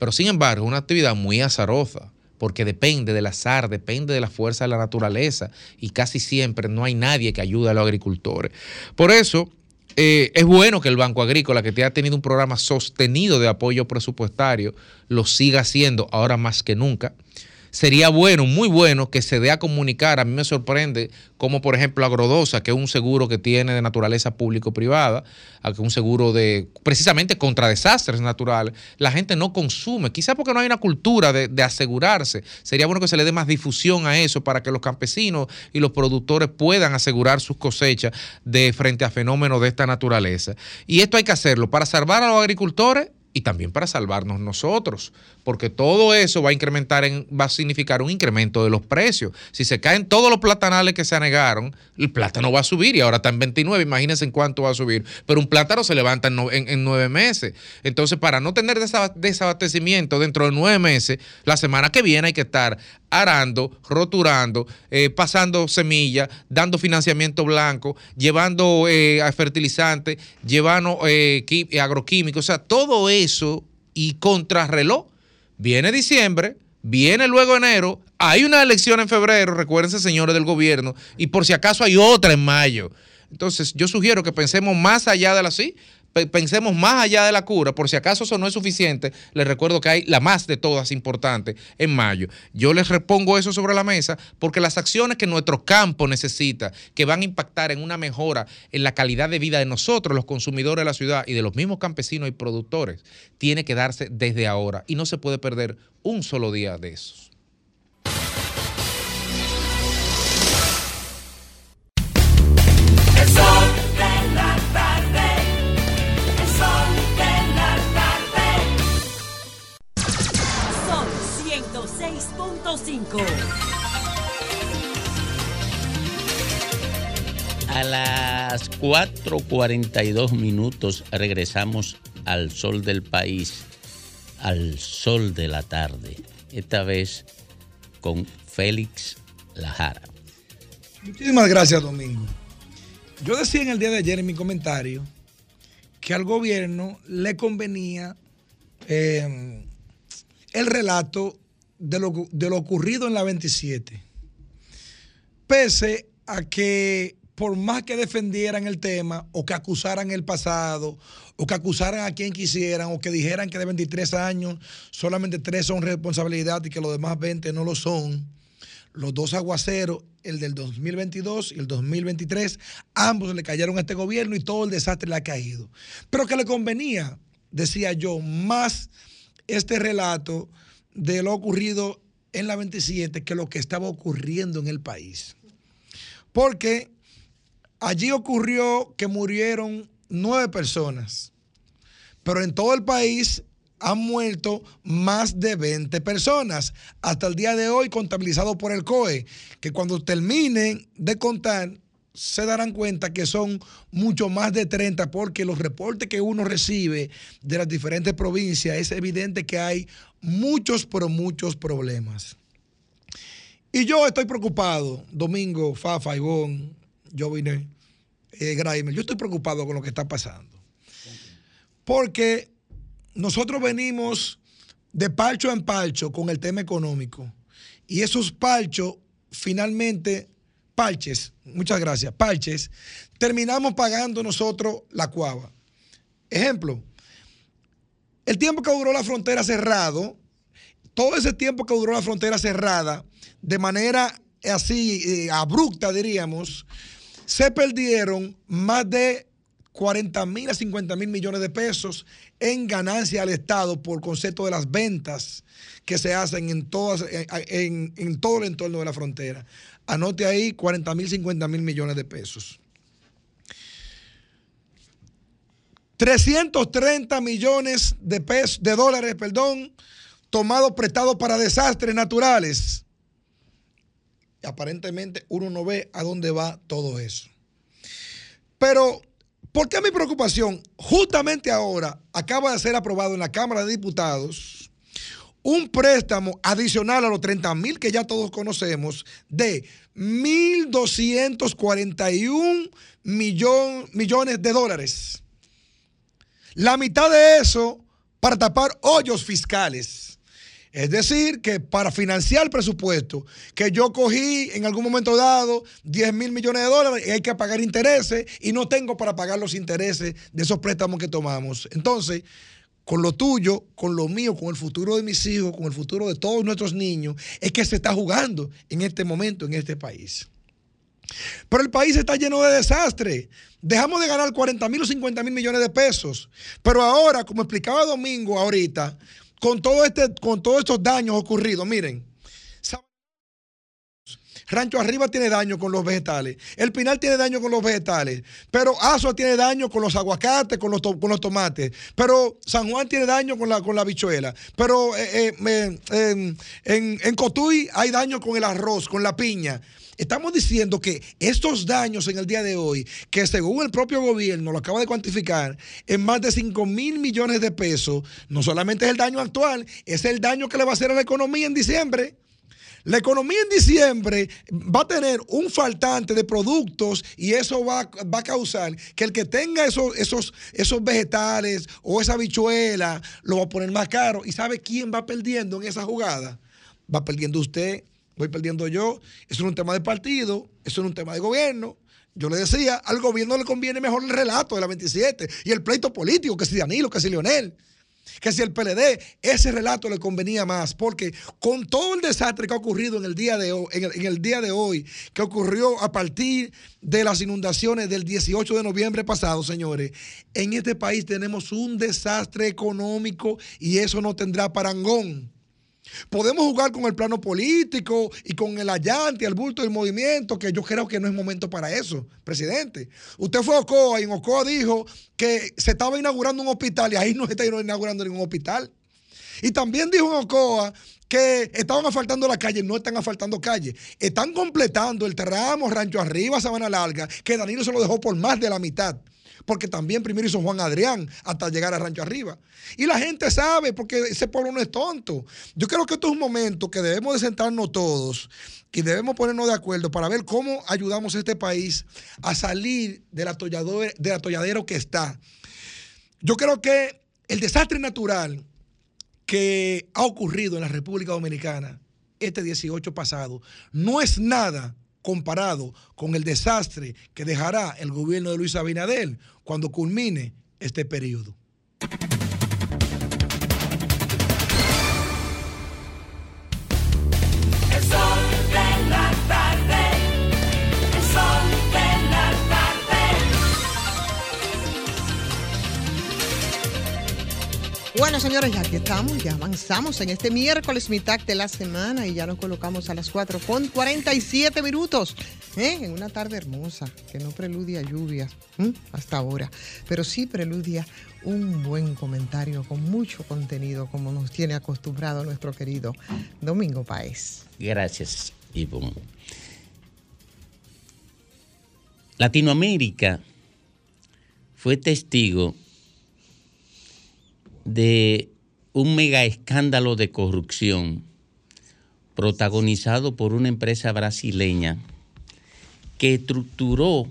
Pero sin embargo, es una actividad muy azarosa, porque depende del azar, depende de la fuerza de la naturaleza, y casi siempre no hay nadie que ayude a los agricultores. Por eso, eh, es bueno que el Banco Agrícola, que te ha tenido un programa sostenido de apoyo presupuestario, lo siga haciendo ahora más que nunca. Sería bueno, muy bueno, que se dé a comunicar. A mí me sorprende como, por ejemplo, Agrodosa, que es un seguro que tiene de naturaleza público-privada, un seguro de precisamente contra desastres naturales, la gente no consume, quizás porque no hay una cultura de, de asegurarse. Sería bueno que se le dé más difusión a eso para que los campesinos y los productores puedan asegurar sus cosechas de frente a fenómenos de esta naturaleza. Y esto hay que hacerlo para salvar a los agricultores y también para salvarnos nosotros, porque todo eso va a incrementar en, va a significar un incremento de los precios. Si se caen todos los platanales que se anegaron, el plátano va a subir y ahora está en 29, imagínense en cuánto va a subir, pero un plátano se levanta en, nueve meses. Entonces, para no tener desaba- desabastecimiento dentro de nueve meses, la semana que viene hay que estar arando, roturando, eh, pasando semillas, dando financiamiento blanco, llevando eh, fertilizantes, llevando eh, agroquímicos, o sea, todo eso y contrarreloj. Viene diciembre, viene luego enero, hay una elección en febrero, recuérdense señores del gobierno, y por si acaso hay otra en mayo. Entonces, yo sugiero que pensemos más allá de la sí, pensemos más allá de la cura, por si acaso eso no es suficiente, les recuerdo que hay la más de todas importante en mayo. Yo les repongo eso sobre la mesa porque las acciones que nuestro campo necesita, que van a impactar en una mejora en la calidad de vida de nosotros, los consumidores de la ciudad y de los mismos campesinos y productores, tiene que darse desde ahora y no se puede perder un solo día de esos. 106.5. A las 4.42 minutos regresamos al sol del país, al sol de la tarde, esta vez con Félix Lajara. Muchísimas gracias, Domingo. Yo decía en el día de ayer en mi comentario que al gobierno le convenía eh, el relato de lo, de lo ocurrido en la 27, pese a que por más que defendieran el tema o que acusaran el pasado o que acusaran a quien quisieran o que dijeran que de 23 años solamente tres son responsabilidad y que los demás 20 no lo son, los dos aguaceros, el del 2022 y el 2023, ambos le cayeron a este gobierno y todo el desastre le ha caído. Pero que le convenía, decía yo, más este relato de lo ocurrido en la 27 que lo que estaba ocurriendo en el país. Porque allí ocurrió que murieron nueve personas, pero en todo el país han muerto más de 20 personas hasta el día de hoy contabilizado por el COE, que cuando terminen de contar se darán cuenta que son mucho más de 30 porque los reportes que uno recibe de las diferentes provincias es evidente que hay muchos, pero muchos problemas. Y yo estoy preocupado, Domingo, Fafa, Ivón, yo vine, eh, Graimer, yo estoy preocupado con lo que está pasando. Porque nosotros venimos de palcho en palcho con el tema económico. Y esos palchos, finalmente, parches, muchas gracias, parches, terminamos pagando nosotros la cuava. Ejemplo, el tiempo que duró la frontera cerrado, todo ese tiempo que duró la frontera cerrada, de manera así eh, abrupta, diríamos, se perdieron más de 40 mil a 50 mil millones de pesos en ganancia al Estado por concepto de las ventas que se hacen en, en todo el entorno de la frontera. Anote ahí 40 mil, 50 mil millones de pesos. 330 millones de pesos, de dólares, perdón, tomados prestados para desastres naturales. Y aparentemente uno no ve a dónde va todo eso. Pero, ¿por qué mi preocupación? Justamente ahora acaba de ser aprobado en la Cámara de Diputados un préstamo adicional a los 30 mil que ya todos conocemos de 1.241 millón- millones de dólares. La mitad de eso para tapar hoyos fiscales. Es decir, que para financiar el presupuesto, que yo cogí en algún momento dado 10 mil millones de dólares y hay que pagar intereses y no tengo para pagar los intereses de esos préstamos que tomamos. Entonces, con lo tuyo, con lo mío, con el futuro de mis hijos, con el futuro de todos nuestros niños, es que se está jugando en este momento, en este país. Pero el país está lleno de desastre. Dejamos de ganar 40 mil o 50 mil millones de pesos. Pero ahora, como explicaba Domingo ahorita, con, todo este, con todos estos daños ocurridos, miren, Rancho Arriba tiene daño con los vegetales. El Pinal tiene daño con los vegetales. Pero Azua tiene daño con los aguacates, con los, con los tomates. Pero San Juan tiene daño con la, con la bichuela. Pero eh, eh, en, en- hay daño con el arroz, con la piña. Estamos diciendo que estos daños en el día de hoy, que según el propio gobierno lo acaba de cuantificar en más de 5 mil millones de pesos, no solamente es el daño actual, es el daño que le va a hacer a la economía en diciembre. La economía en diciembre va a tener un faltante de productos y eso va, va a causar que el que tenga esos, esos, esos vegetales o esa bichuela lo va a poner más caro. ¿Y sabe quién va perdiendo en esa jugada? Va perdiendo usted, voy perdiendo yo. Eso no es un tema de partido, eso no es un tema de gobierno. Yo le decía, al gobierno le conviene mejor el relato de la 27 y el pleito político, que si Danilo, que si Leonel que si el PLD, ese relato le convenía más, porque con todo el desastre que ha ocurrido en el día de hoy, en el, día de hoy, que ocurrió a partir de las inundaciones del 18 de noviembre pasado, señores, en este país tenemos un desastre económico y eso no tendrá parangón. Podemos jugar con el plano político y con el allante, el bulto del movimiento, que yo creo que no es momento para eso, presidente. Usted fue a Ocoa y en Ocoa dijo que se estaba inaugurando un hospital y ahí no se está inaugurando ningún hospital. Y también dijo en Ocoa que estaban asfaltando la calle, no están asfaltando calle. Están completando el tramo Rancho Arriba, Sabana Larga, que Danilo se lo dejó por más de la mitad porque también primero hizo Juan Adrián hasta llegar a Rancho Arriba. Y la gente sabe, porque ese pueblo no es tonto. Yo creo que esto es un momento que debemos de sentarnos todos y debemos ponernos de acuerdo para ver cómo ayudamos a este país a salir del atolladero que está. Yo creo que el desastre natural que ha ocurrido en la República Dominicana este 18 pasado no es nada comparado con el desastre que dejará el gobierno de Luis Abinader cuando culmine este periodo. Bueno, señores, ya aquí estamos, ya avanzamos en este miércoles, mitad de la semana, y ya nos colocamos a las 4 con 47 minutos, ¿eh? en una tarde hermosa, que no preludia lluvia ¿m? hasta ahora, pero sí preludia un buen comentario con mucho contenido, como nos tiene acostumbrado nuestro querido Domingo Paez. Gracias, Ivonne. Latinoamérica fue testigo de un mega escándalo de corrupción protagonizado por una empresa brasileña que estructuró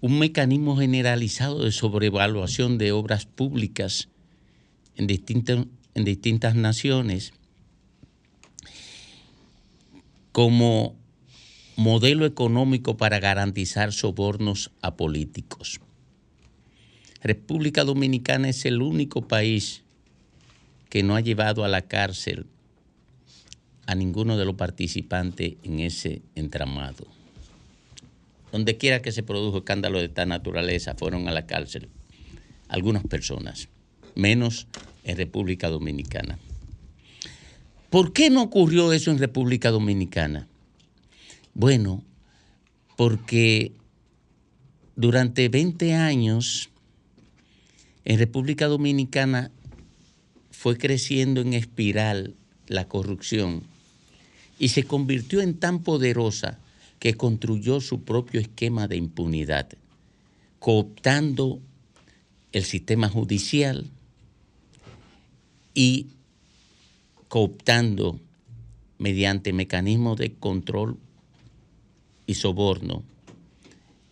un mecanismo generalizado de sobrevaluación de obras públicas en, distintas- en distintas naciones como modelo económico para garantizar sobornos a políticos. República Dominicana es el único país que no ha llevado a la cárcel a ninguno de los participantes en ese entramado. Donde quiera que se produjo escándalo de esta naturaleza, fueron a la cárcel algunas personas, menos en República Dominicana. ¿Por qué no ocurrió eso en República Dominicana? Bueno, porque durante 20 años en República Dominicana fue creciendo en espiral la corrupción y se convirtió en tan poderosa que construyó su propio esquema de impunidad, cooptando el sistema judicial y cooptando mediante mecanismos de control y soborno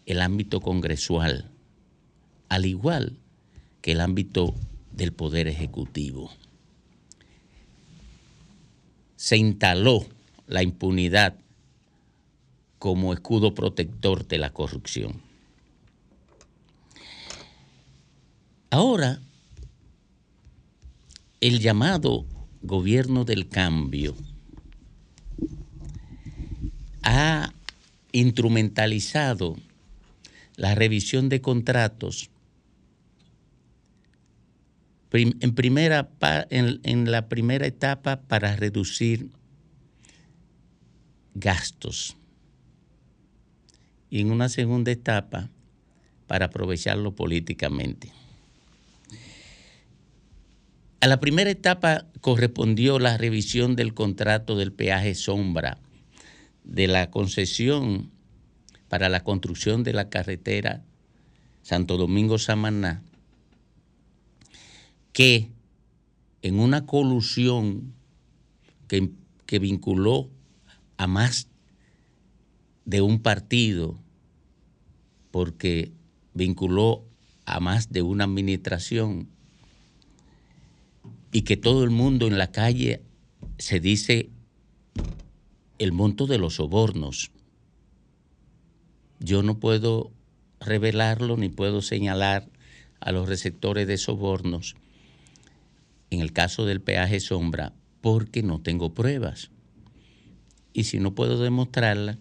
el ámbito congresual, al igual que el ámbito del poder ejecutivo. Se instaló la impunidad como escudo protector de la corrupción. Ahora, el llamado gobierno del cambio ha instrumentalizado la revisión de contratos en, primera, en, en la primera etapa para reducir gastos y en una segunda etapa para aprovecharlo políticamente. A la primera etapa correspondió la revisión del contrato del peaje sombra de la concesión para la construcción de la carretera Santo Domingo-Samaná, que en una colusión que, que vinculó a más de un partido, porque vinculó a más de una administración, y que todo el mundo en la calle se dice el monto de los sobornos. Yo no puedo revelarlo ni puedo señalar a los receptores de sobornos en el caso del peaje sombra porque no tengo pruebas. Y si no puedo demostrarla,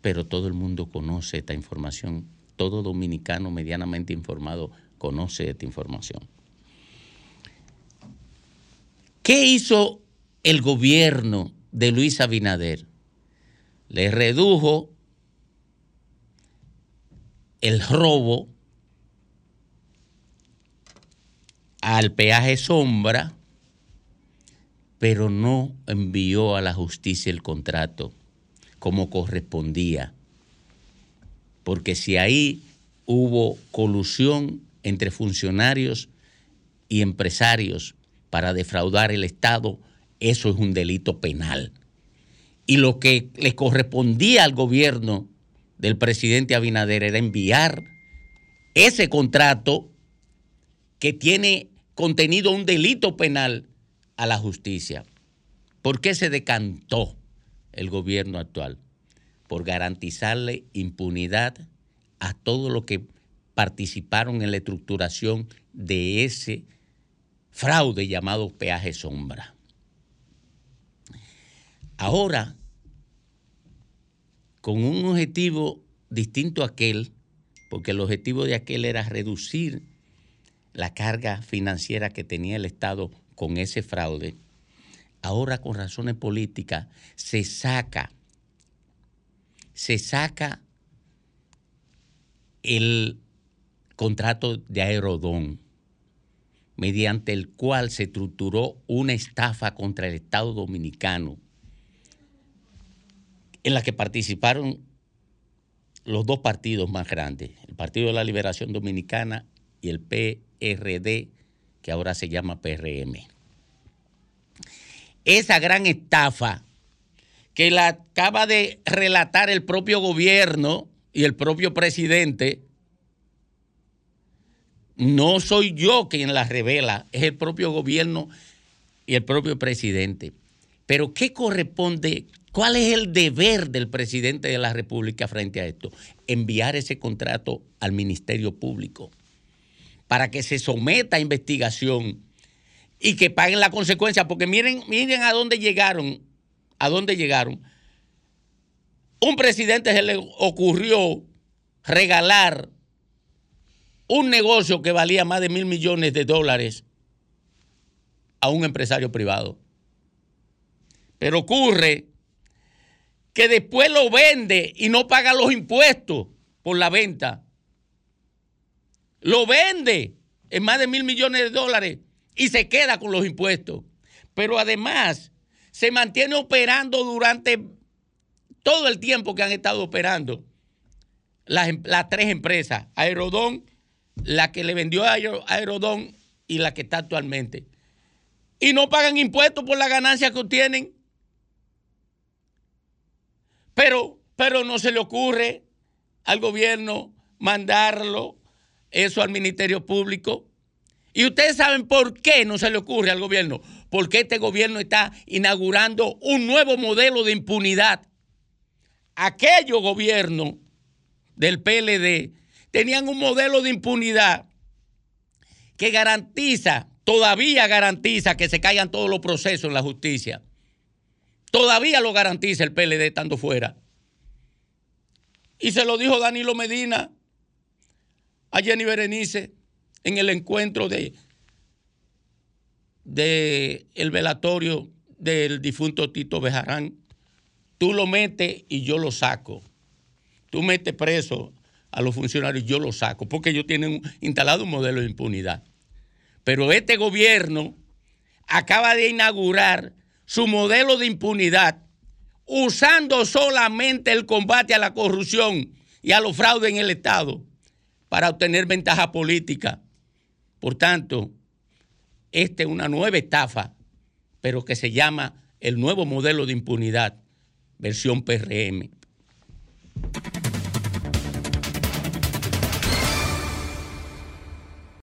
pero todo el mundo conoce esta información, todo dominicano medianamente informado conoce esta información. ¿Qué hizo el gobierno de Luis Abinader? Le redujo el robo al peaje sombra, pero no envió a la justicia el contrato como correspondía. Porque si ahí hubo colusión entre funcionarios y empresarios para defraudar el Estado, eso es un delito penal. Y lo que le correspondía al gobierno del presidente Abinader era enviar ese contrato que tiene contenido un delito penal a la justicia. ¿Por qué se decantó el gobierno actual? por garantizarle impunidad a todos los que participaron en la estructuración de ese fraude llamado peaje sombra. Ahora, con un objetivo distinto a aquel, porque el objetivo de aquel era reducir la carga financiera que tenía el Estado con ese fraude, ahora con razones políticas se saca, se saca el contrato de Aerodón, mediante el cual se estructuró una estafa contra el Estado dominicano, en la que participaron los dos partidos más grandes, el Partido de la Liberación Dominicana y el PRD, que ahora se llama PRM. Esa gran estafa que la acaba de relatar el propio gobierno y el propio presidente, no soy yo quien la revela, es el propio gobierno y el propio presidente. Pero ¿qué corresponde? ¿Cuál es el deber del presidente de la República frente a esto? Enviar ese contrato al Ministerio Público para que se someta a investigación y que paguen la consecuencia, porque miren, miren a dónde llegaron, a dónde llegaron. Un presidente se le ocurrió regalar un negocio que valía más de mil millones de dólares a un empresario privado. Pero ocurre que después lo vende y no paga los impuestos por la venta. Lo vende en más de mil millones de dólares y se queda con los impuestos. Pero además se mantiene operando durante todo el tiempo que han estado operando las, las tres empresas, Aerodón, la que le vendió a Aerodón y la que está actualmente. Y no pagan impuestos por la ganancia que obtienen. Pero, pero no se le ocurre al gobierno mandarlo eso al Ministerio Público. Y ustedes saben por qué no se le ocurre al gobierno. Porque este gobierno está inaugurando un nuevo modelo de impunidad. Aquellos gobiernos del PLD tenían un modelo de impunidad que garantiza, todavía garantiza que se caigan todos los procesos en la justicia. Todavía lo garantiza el PLD estando fuera. Y se lo dijo Danilo Medina a Jenny Berenice en el encuentro de, de el velatorio del difunto Tito Bejarán. Tú lo metes y yo lo saco. Tú metes preso a los funcionarios, yo lo saco, porque ellos tienen instalado un modelo de impunidad. Pero este gobierno acaba de inaugurar su modelo de impunidad usando solamente el combate a la corrupción y a los fraudes en el Estado para obtener ventaja política. Por tanto, esta es una nueva estafa, pero que se llama el nuevo modelo de impunidad, versión PRM.